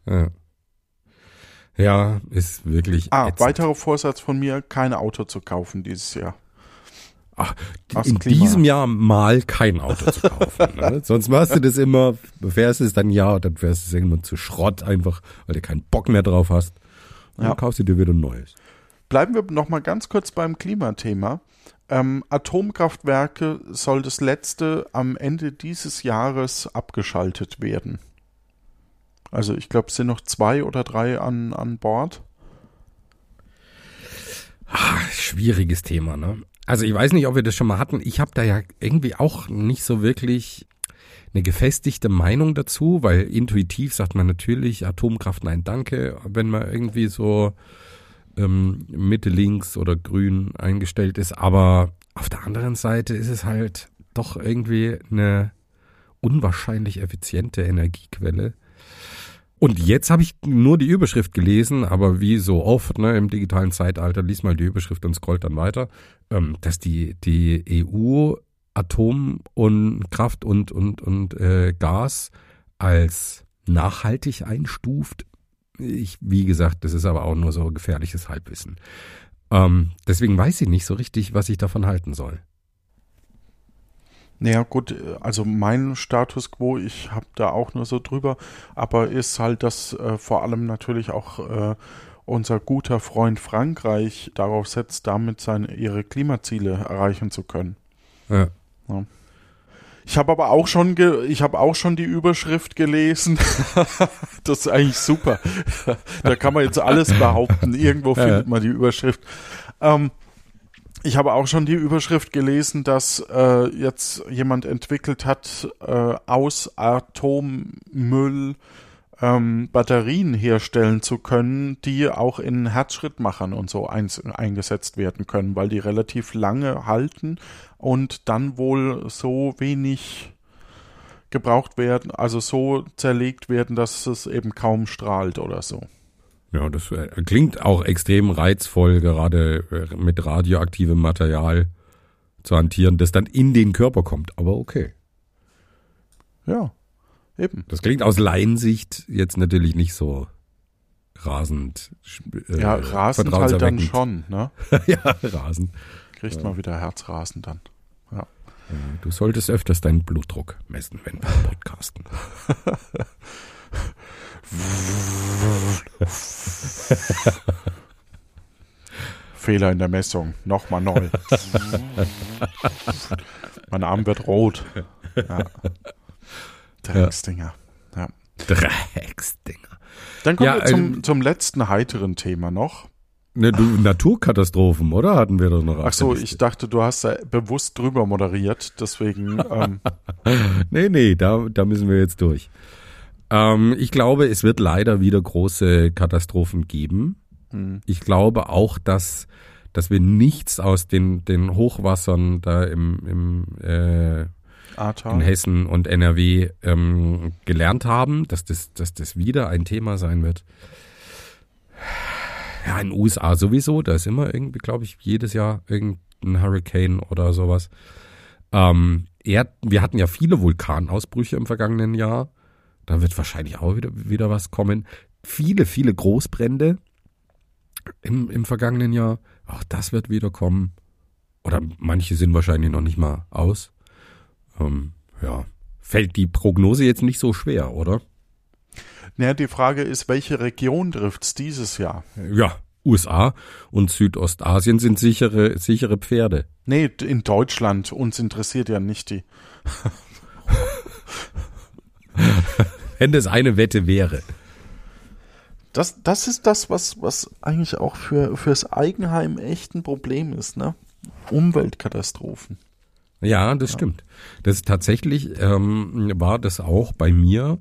Ja, ja ist wirklich. Ah, ätzend. weiterer Vorsatz von mir, kein Auto zu kaufen dieses Jahr. Ach, Aus in Klima. diesem Jahr mal kein Auto zu kaufen. ne? Sonst machst du das immer, fährst es dann ja, dann fährst du es irgendwann zu Schrott einfach, weil du keinen Bock mehr drauf hast. Und ja. dann kaufst du dir wieder ein neues. Bleiben wir noch mal ganz kurz beim Klimathema. Ähm, Atomkraftwerke soll das letzte am Ende dieses Jahres abgeschaltet werden. Also ich glaube, es sind noch zwei oder drei an, an Bord. Ach, schwieriges Thema, ne? Also ich weiß nicht, ob wir das schon mal hatten. Ich habe da ja irgendwie auch nicht so wirklich eine gefestigte Meinung dazu, weil intuitiv sagt man natürlich Atomkraft nein danke, wenn man irgendwie so ähm, Mitte links oder grün eingestellt ist. Aber auf der anderen Seite ist es halt doch irgendwie eine unwahrscheinlich effiziente Energiequelle. Und jetzt habe ich nur die Überschrift gelesen, aber wie so oft ne, im digitalen Zeitalter, lies mal die Überschrift und scrollt dann weiter, ähm, dass die, die EU Atom und Kraft und, und, und äh, Gas als nachhaltig einstuft. Ich, wie gesagt, das ist aber auch nur so gefährliches Halbwissen. Ähm, deswegen weiß ich nicht so richtig, was ich davon halten soll. Naja, gut, also mein Status quo, ich habe da auch nur so drüber, aber ist halt, dass äh, vor allem natürlich auch äh, unser guter Freund Frankreich darauf setzt, damit seine, ihre Klimaziele erreichen zu können. Ja. Ja. Ich habe aber auch schon, ge ich habe auch schon die Überschrift gelesen. das ist eigentlich super. da kann man jetzt alles behaupten. Irgendwo findet man die Überschrift. Ähm, ich habe auch schon die Überschrift gelesen, dass äh, jetzt jemand entwickelt hat, äh, aus Atommüll ähm, Batterien herstellen zu können, die auch in Herzschrittmachern und so ein, eingesetzt werden können, weil die relativ lange halten und dann wohl so wenig gebraucht werden, also so zerlegt werden, dass es eben kaum strahlt oder so. Ja, das äh, klingt auch extrem reizvoll, gerade äh, mit radioaktivem Material zu hantieren, das dann in den Körper kommt. Aber okay. Ja, eben. Das klingt aus Laiensicht jetzt natürlich nicht so rasend. Äh, ja, rasend halt dann schon, ne? ja, rasend. Kriegt ja. mal wieder Herzrasen dann. Ja. Du solltest öfters deinen Blutdruck messen, wenn wir podcasten. Fehler in der Messung. Nochmal neu. mein Arm wird rot. Ja. Drecksdinger. Ja. Drecksdinger. Dann kommen ja, wir zum, ähm, zum letzten heiteren Thema noch. Ne, du, Naturkatastrophen, oder? Hatten wir doch noch. Ach so, ich dachte, du hast da bewusst drüber moderiert, deswegen. Ähm. nee, nee, da, da müssen wir jetzt durch. Ähm, ich glaube, es wird leider wieder große Katastrophen geben. Hm. Ich glaube auch, dass, dass wir nichts aus den, den Hochwassern da im, im äh, in Hessen und NRW ähm, gelernt haben, dass das, dass das wieder ein Thema sein wird. Ja, in den USA sowieso, da ist immer irgendwie, glaube ich, jedes Jahr irgendein Hurricane oder sowas. Ähm, er, wir hatten ja viele Vulkanausbrüche im vergangenen Jahr. Da wird wahrscheinlich auch wieder, wieder was kommen. Viele, viele Großbrände im, im vergangenen Jahr. Auch das wird wieder kommen. Oder manche sind wahrscheinlich noch nicht mal aus. Ähm, ja, fällt die Prognose jetzt nicht so schwer, oder? Naja, die Frage ist, welche Region trifft's dieses Jahr? Ja, USA und Südostasien sind sichere, sichere Pferde. Nee, in Deutschland. Uns interessiert ja nicht die. Wenn das eine Wette wäre. Das, das ist das, was, was eigentlich auch für, fürs Eigenheim echt ein Problem ist, ne? Umweltkatastrophen. Ja, das ja. stimmt. Das tatsächlich ähm, war das auch bei mir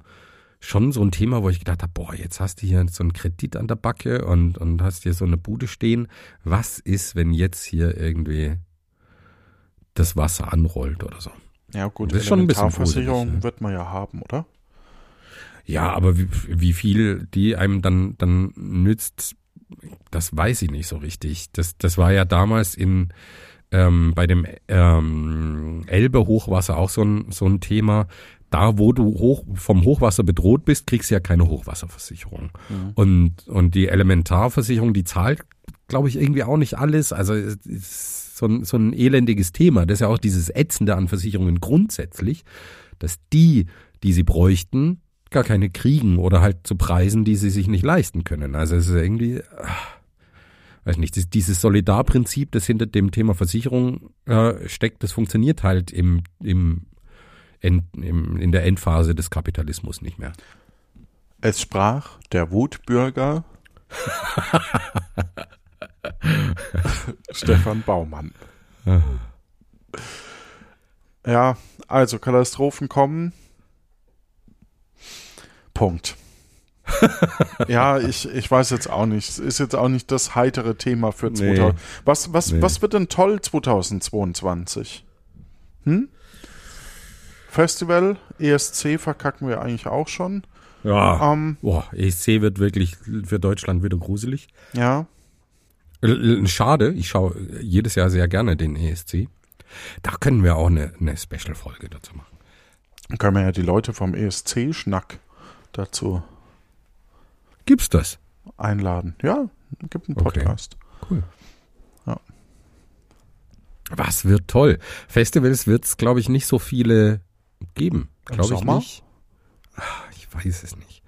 schon so ein Thema, wo ich gedacht habe, boah, jetzt hast du hier so einen Kredit an der Backe und, und hast hier so eine Bude stehen. Was ist, wenn jetzt hier irgendwie das Wasser anrollt oder so? Ja gut, das ist schon ein bisschen Versicherung wird man ja haben, oder? Ja, aber wie, wie viel die einem dann, dann nützt, das weiß ich nicht so richtig. Das, das war ja damals in, ähm, bei dem ähm, Elbe-Hochwasser auch so ein, so ein Thema. Da, wo du hoch, vom Hochwasser bedroht bist, kriegst du ja keine Hochwasserversicherung. Mhm. Und, und die Elementarversicherung, die zahlt, glaube ich, irgendwie auch nicht alles. Also ist so ein, so ein elendiges Thema. Das ist ja auch dieses Ätzende an Versicherungen grundsätzlich, dass die, die sie bräuchten, gar keine kriegen oder halt zu Preisen, die sie sich nicht leisten können. Also es ist irgendwie, ach, weiß nicht, dieses Solidarprinzip, das hinter dem Thema Versicherung äh, steckt, das funktioniert halt im, im, in, im, in der Endphase des Kapitalismus nicht mehr. Es sprach der Wutbürger Stefan Baumann. Ja, also Katastrophen kommen, Punkt. Ja, ich, ich weiß jetzt auch nicht. Es ist jetzt auch nicht das heitere Thema für nee. 2000. Was, was, nee. was wird denn toll 2022? Hm? Festival, ESC verkacken wir eigentlich auch schon. Ja. Ähm, Boah, ESC wird wirklich für Deutschland wieder gruselig. Ja. Schade, ich schaue jedes Jahr sehr gerne den ESC. Da können wir auch eine, eine Special-Folge dazu machen. Dann können wir ja die Leute vom ESC-Schnack dazu Gibt's das? einladen. Ja, gibt einen Okay. Podcast. Cool. Ja. Was wird toll? Festivals wird es, glaube ich, nicht so viele geben. Glaube ich nicht. Ah, Ich weiß es nicht.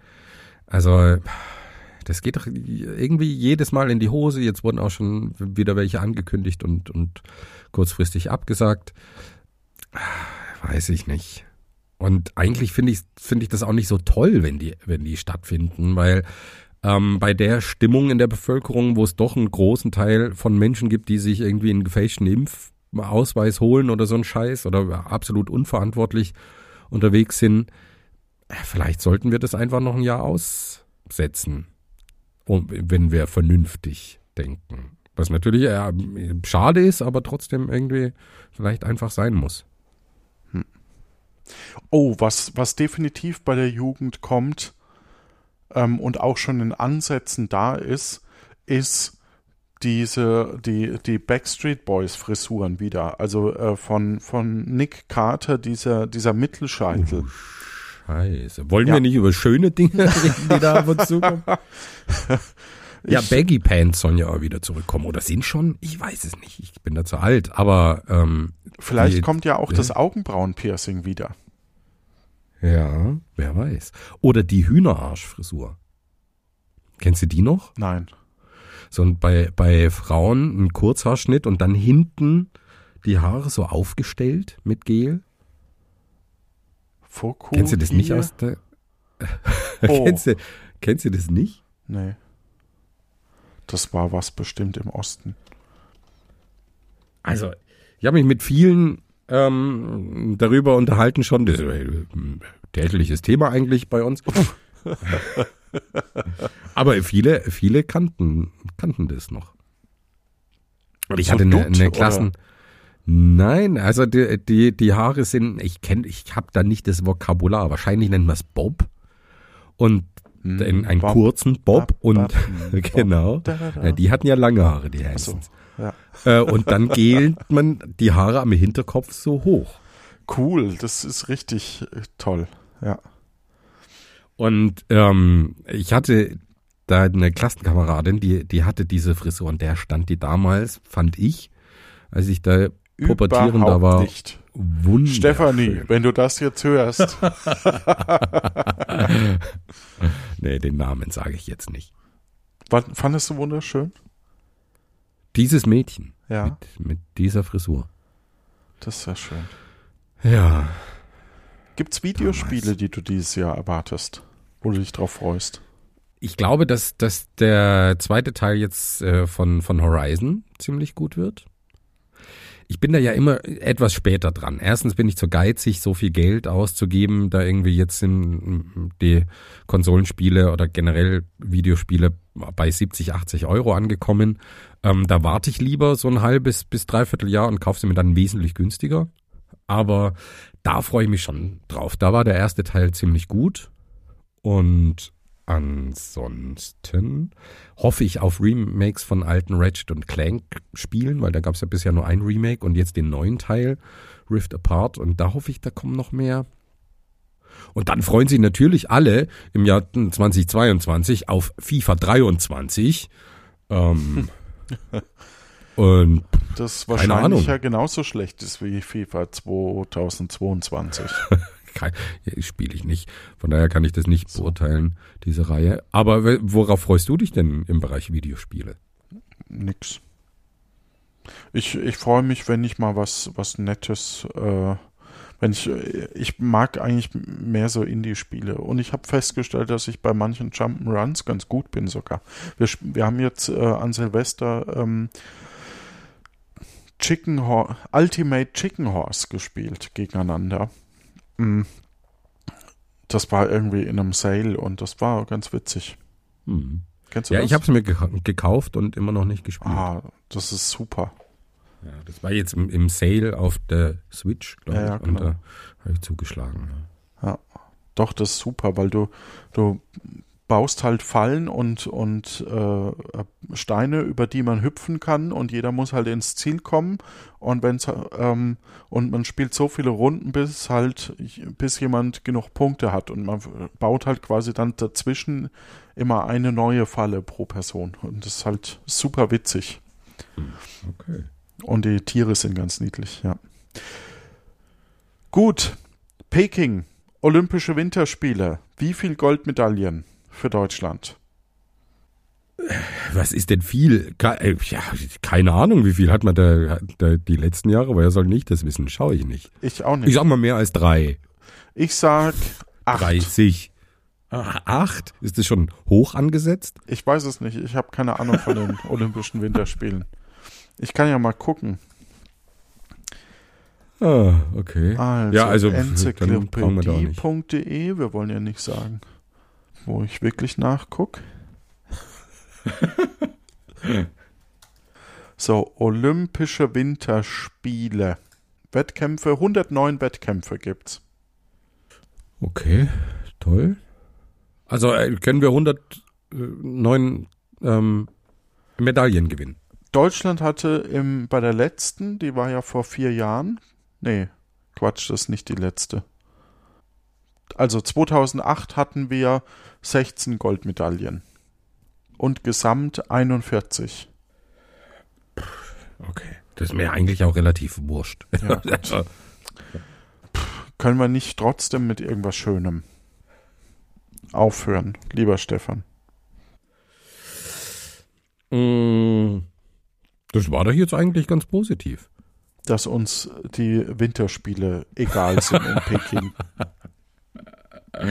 Also, das geht doch irgendwie jedes Mal in die Hose. Jetzt wurden auch schon wieder welche angekündigt und, und kurzfristig abgesagt. Ah, Weiß ich nicht. Und eigentlich finde ich, finde ich das auch nicht so toll, wenn die, wenn die stattfinden, weil ähm, bei der Stimmung in der Bevölkerung, wo es doch einen großen Teil von Menschen gibt, die sich irgendwie einen gefälschten Impfausweis holen oder so einen Scheiß oder absolut unverantwortlich unterwegs sind, äh, vielleicht sollten wir das einfach noch ein Jahr aussetzen, wenn wir vernünftig denken. Was natürlich äh, schade ist, aber trotzdem irgendwie vielleicht einfach sein muss. Oh, was, was definitiv bei der Jugend kommt ähm, und auch schon in Ansätzen da ist, ist diese, die, die Backstreet Boys Frisuren wieder. Also äh, von, von Nick Carter, dieser, dieser Mittelscheitel. Uh, Scheiße. Wollen Ja. wir nicht über schöne Dinge reden, die da ab und zu kommen? Ja, Baggy Pants sollen ja auch wieder zurückkommen. Oder sind schon? Ich weiß es nicht. Ich bin da zu alt. Aber ähm, Vielleicht die- kommt ja auch ja. das Augenbrauenpiercing wieder. ja, wer weiß. Oder die Hühnerarschfrisur. Kennst du die noch? Nein. So ein, bei, bei Frauen ein Kurzhaarschnitt und dann hinten die Haare so aufgestellt mit Gel. Foku Kennst du das nicht aus der... Oh. kennst, du, kennst du das nicht? Nee. Das war was bestimmt im Osten. Also, ich habe mich mit vielen ähm, darüber unterhalten schon. Das ist ein tägliches Thema eigentlich bei uns. Aber viele, viele kannten, kannten das noch. Und ich So hatte eine, eine oder? Klassen. Nein, also die, die, die Haare sind, ich kenne, ich habe da nicht das Vokabular. Wahrscheinlich nennt man es Bob. Und einen, einen Bob, kurzen Bob, Bob, und Bob, genau. Da, da, da. Ja, die hatten ja lange Haare, die So, Hansons. ja. Äh, und dann gelt man die Haare am Hinterkopf so hoch. Cool, das ist richtig äh, toll. Ja. Und ähm, ich hatte da eine Klassenkameradin, die, die hatte diese Frisur und der stand die damals, fand ich, als ich da pubertierender war, nicht. Wunderschön. Stefanie, wenn du das jetzt hörst. Nee, den Namen sage ich jetzt nicht. Was, fandest du wunderschön? Dieses Mädchen Ja, mit, mit dieser Frisur. das ist ja schön. Ja, Gibt's Videospiele, die du dieses Jahr erwartest, wo du dich drauf freust? ich glaube, dass, dass der zweite Teil jetzt äh, von, von Horizon ziemlich gut wird. Ich bin da ja immer etwas später dran. Erstens bin ich zu geizig, so viel Geld auszugeben. Da irgendwie jetzt sind die Konsolenspiele oder generell Videospiele bei 70, 80 Euro angekommen. Ähm, da warte ich lieber so ein halbes bis dreiviertel Jahr und kaufe sie mir dann wesentlich günstiger. Aber da freue ich mich schon drauf. Da war der erste Teil ziemlich gut. Und ansonsten hoffe ich auf Remakes von alten Ratchet und Clank Spielen, weil da gab es ja bisher nur ein Remake und jetzt den neuen Teil, Rift Apart. Und da hoffe ich, da kommen noch mehr. Und dann freuen sich natürlich alle im Jahr 2022 auf FIFA 23. Ähm, und Das Keine wahrscheinlich Ahnung. ja genauso schlecht ist wie FIFA 2022. spiele ich nicht. Von daher kann ich das nicht beurteilen, diese Reihe. Aber worauf freust du dich denn im Bereich Videospiele? Nix. Ich, ich freue mich, wenn ich mal was, was Nettes, äh, wenn ich, ich mag eigentlich mehr so Indie-Spiele und ich habe festgestellt, dass ich bei manchen Jump'n'Runs ganz gut bin sogar. Wir, wir haben jetzt äh, an Silvester ähm, Chicken Horse, Ultimate Chicken Horse gespielt gegeneinander. Mm. Das war irgendwie in einem Sale und das war ganz witzig. Hm. Kennst du Ja, das? ich habe es mir geka- gekauft und immer noch nicht gespielt. Ah, das ist super. Ja, das war jetzt im, im Sale auf der Switch, glaube Ja, ich. ja, Und genau. da habe ich zugeschlagen. Ja. Doch, das ist super, weil du, du baust halt Fallen und, und äh, Steine, über die man hüpfen kann und jeder muss halt ins Ziel kommen und wenn's, ähm, und man spielt so viele Runden, bis halt, bis jemand genug Punkte hat und man baut halt quasi dann dazwischen immer eine neue Falle pro Person und das ist halt super witzig. Okay. Und die Tiere sind ganz niedlich, ja. Gut, Peking, Olympische Winterspiele. Wie viel Goldmedaillen für Deutschland? Was ist denn viel? Äh, ja, keine Ahnung, wie viel hat man da, da die letzten Jahre, aber er soll nicht das wissen, schaue ich nicht. Ich auch nicht. Ich sag mal mehr als drei. Ich sag acht. 30. Ah, Acht? Ist das schon hoch angesetzt? Ich weiß es nicht. Ich habe keine Ahnung von den Olympischen Winterspielen. Ich kann ja mal gucken. Ah, okay. Also, ja, also brauchen wir enzyklopädie.de. Wir wollen ja nicht sagen, wo ich wirklich nachgucke. so, Olympische Winterspiele. Wettkämpfe, 109 Wettkämpfe gibt's. Okay, toll. Also äh, können wir 109 ähm, Medaillen gewinnen. Deutschland hatte im, bei der letzten, die war ja vor vier Jahren. Nee, Quatsch, das ist nicht die letzte. Also 2008 hatten wir 16 Goldmedaillen. Und gesamt 41. Okay. Das ist mir eigentlich auch relativ wurscht. Ja, gut. Können wir nicht trotzdem mit irgendwas Schönem aufhören, lieber Stefan? Mm, Das war doch jetzt eigentlich ganz positiv. Dass uns die Winterspiele egal sind in Peking.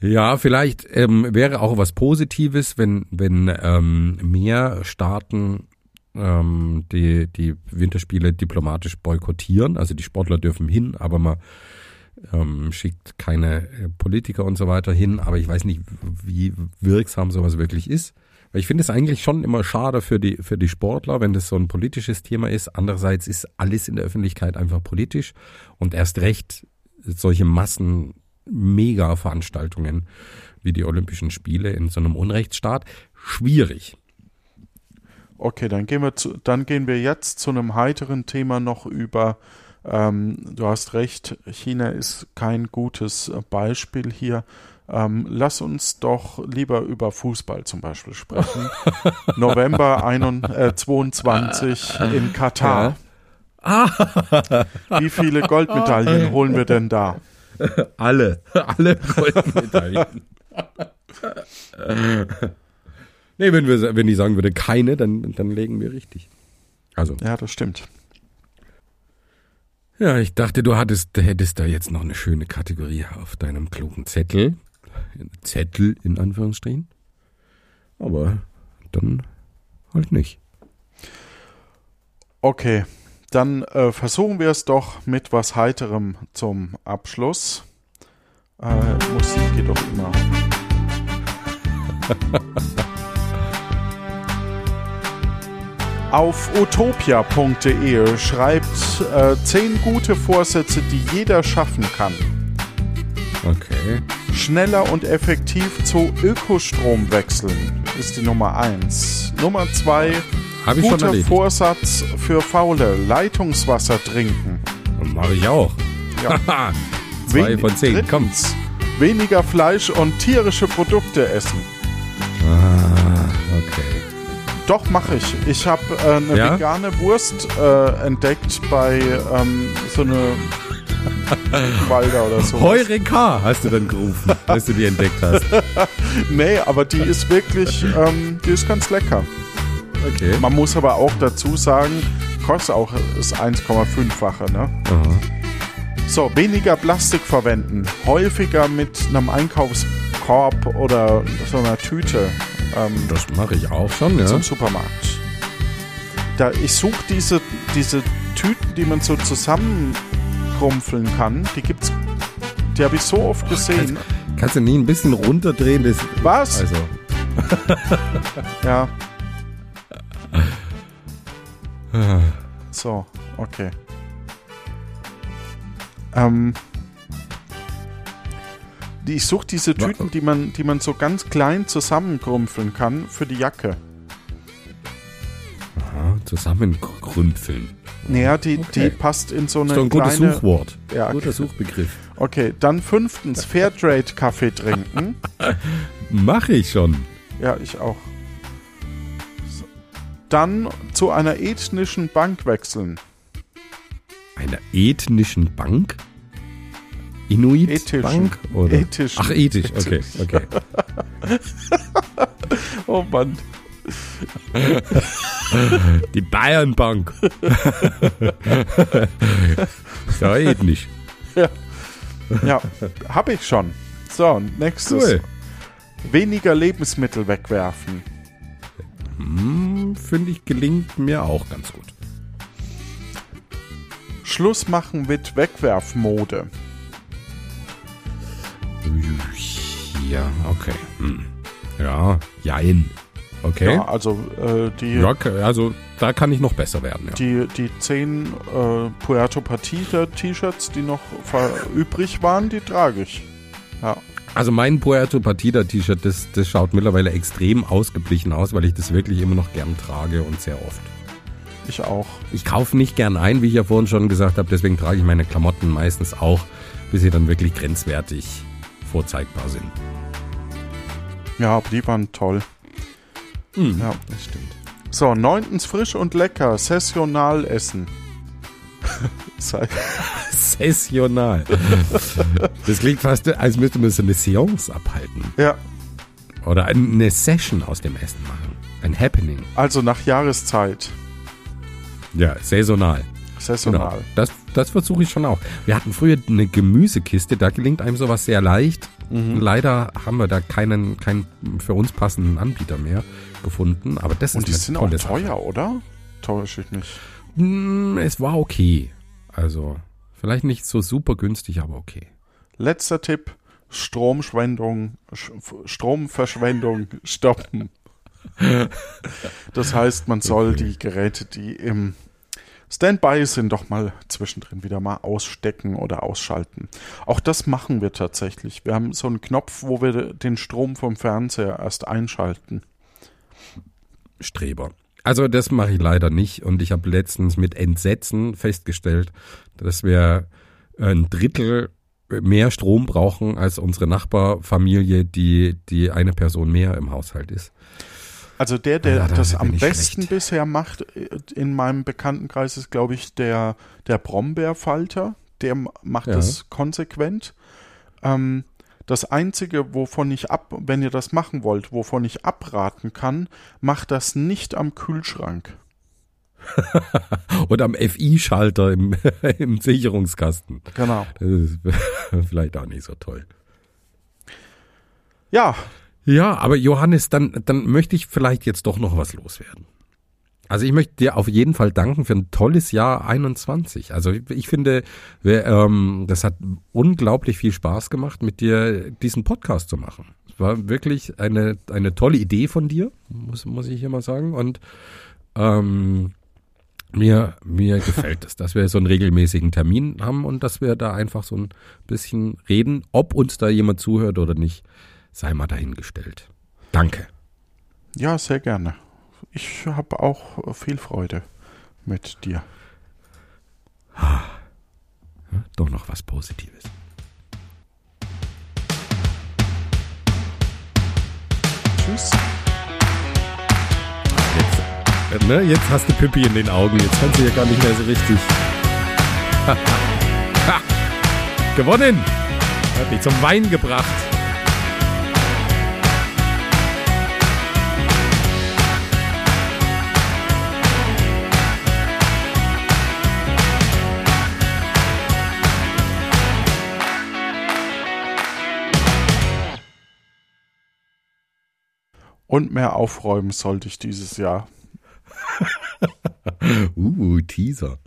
Ja, vielleicht ähm, wäre auch was Positives, wenn, wenn ähm, mehr Staaten ähm, die, die Winterspiele diplomatisch boykottieren. Also die Sportler dürfen hin, aber man ähm, schickt keine äh, Politiker und so weiter hin. Aber ich weiß nicht, wie wirksam sowas wirklich ist. Weil ich finde es eigentlich schon immer schade für die, für die Sportler, wenn das so ein politisches Thema ist. Andererseits ist alles in der Öffentlichkeit einfach politisch und erst recht solche Massen Mega-Veranstaltungen wie die Olympischen Spiele in so einem Unrechtsstaat schwierig. Okay, dann gehen wir zu, dann gehen wir jetzt zu einem heiteren Thema noch über. Ähm, du hast recht, China ist kein gutes äh, Beispiel hier. Ähm, lass uns doch lieber über Fußball zum Beispiel sprechen. November 21, äh, 22 in Katar. Wie viele Goldmedaillen holen wir denn da? Alle, alle Goldmedaillen. nee, wenn, wir, wenn ich sagen würde keine, dann, dann legen wir richtig. Also, Ja, das stimmt. ja, ich dachte, du hattest, hättest da jetzt noch eine schöne Kategorie auf deinem klugen Zettel. Zettel in Anführungsstrichen. Aber dann halt nicht. Okay, dann äh, versuchen wir es doch mit was Heiterem zum Abschluss. Äh, Musik geht doch immer. Auf utopia.de schreibt äh, 10 gute Vorsätze, die jeder schaffen kann. Okay. Schneller und effektiv zu Ökostrom wechseln ist die Nummer 1. Nummer 2 hab ich Guter schon erledigt. Vorsatz für Faule: Leitungswasser trinken. Mache ich auch. Ja. Zwei von zehn, drittens, kommt's. Weniger Fleisch und tierische Produkte essen. Ah, okay. Doch, mache ich. Ich habe äh, eine ja? vegane Wurst äh, entdeckt bei ähm, so eine Walder oder so. Heureka hast du dann gerufen, als du die entdeckt hast. nee, aber die ist wirklich, ähm, die ist ganz lecker. Okay. Man muss aber auch dazu sagen, kostet auch das 1,5-fache, ne? Aha. So, weniger Plastik verwenden. Häufiger mit einem Einkaufskorb oder so einer Tüte ähm, Das mache ich auch schon, ja. zum Supermarkt. Da, ich suche diese, diese Tüten, die man so zusammenkrumpfeln kann. Die gibt's. Die habe ich so oft gesehen. Kannst du nie ein bisschen runterdrehen? Das, Was? Also, Ja. So, okay. Ähm, Ich suche diese Tüten, die man, die man so ganz klein zusammenkrumpfeln kann für die Jacke. Aha, zusammenkrümpfeln. Naja, die, Okay. die passt in so eine Ist doch ein gutes kleine... Suchwort. Ja, Guter Suchbegriff. Okay, dann fünftens, Fairtrade-Kaffee trinken. Mache ich schon. Ja, ich auch. Dann zu einer ethnischen Bank wechseln. Einer ethnischen Bank? Inuit Ethischen. Bank? Oder? Ethischen. Ach, ethisch, okay, Ethisch. okay. Oh Mann. Die Bayernbank. Ist ja ethnisch. Ja, hab ich schon. So, nächstes. Cool. Weniger Lebensmittel wegwerfen. Finde ich, gelingt mir auch ganz gut. Schluss machen mit Wegwerfmode. Ja, okay. Hm. Ja, jein. Okay. Ja, also äh, die, Ja, okay, also da kann ich noch besser werden. Ja. die, die zehn äh, Puerto Partida T-Shirts, die noch übrig waren, die trage ich. Ja. Also mein Puerto Partida T-Shirt, das, das schaut mittlerweile extrem ausgeblichen aus, weil ich das wirklich immer noch gern trage und sehr oft. Ich auch. Ich kaufe nicht gern ein, wie ich ja vorhin schon gesagt habe, deswegen trage ich meine Klamotten meistens auch, bis sie dann wirklich grenzwertig vorzeigbar sind. Ja, die waren toll. Hm, Ja. das stimmt. So, neuntens frisch und lecker, sessional essen. Sessional. Das klingt fast, als müsste man so eine Seance abhalten. ja, Oder eine Session aus dem Essen machen. Ein Happening. also nach Jahreszeit. Ja, saisonal. Sessional. Genau. Das, das versuche ich schon auch. Wir hatten früher eine Gemüsekiste, da gelingt einem sowas sehr leicht. Mhm. Leider haben wir da keinen, keinen für uns passenden Anbieter mehr gefunden. Aber das Und die ist sind eine auch tolle Sache. teuer, oder? Täusche ich mich. Hm, Es war okay. Also, vielleicht nicht so super günstig, aber okay. Letzter Tipp: Stromschwendung, Sch- Stromverschwendung stoppen. Das heißt, man soll Okay. die Geräte, die im Standby sind, doch mal zwischendrin wieder mal ausstecken oder ausschalten. Auch das machen wir tatsächlich. Wir haben so einen Knopf, wo wir den Strom vom Fernseher erst einschalten. Streber. Also das mache ich leider nicht und ich habe letztens mit Entsetzen festgestellt, dass wir ein Drittel mehr Strom brauchen als unsere Nachbarfamilie, die, die eine Person mehr im Haushalt ist. Also der, der Ja, da das am besten schlecht. bisher macht äh, in meinem Bekanntenkreis ist, glaube ich, der, der Brombeerfalter. Der macht Ja. das konsequent. Ähm, das Einzige, wovon ich ab, wenn ihr das machen wollt, wovon ich abraten kann, macht das nicht am Kühlschrank. Und am FI-Schalter im, im Sicherungskasten. Genau. Das ist vielleicht auch nicht so toll. Ja, Ja, aber Johannes, dann, dann möchte ich vielleicht jetzt doch noch was loswerden. Also ich möchte dir auf jeden Fall danken für ein tolles Jahr 21. Also ich, finde, wir, ähm, das hat unglaublich viel Spaß gemacht, mit dir diesen Podcast zu machen. Es war wirklich eine, eine tolle Idee von dir, muss, muss ich hier mal sagen. Und ähm, mir, mir gefällt es, dass wir so einen regelmäßigen Termin haben und dass wir da einfach so ein bisschen reden. Ob uns da jemand zuhört oder nicht, sei mal dahingestellt. Danke. ja, sehr gerne. Ich habe auch viel Freude mit dir. Doch noch was Positives. Tschüss. Jetzt, äh, ne, jetzt hast du Pippi in den Augen. Jetzt kannst du ja gar nicht mehr so richtig. ha, gewonnen! Hat dich zum Wein gebracht. Und mehr aufräumen sollte ich dieses Jahr. Uh, Teaser.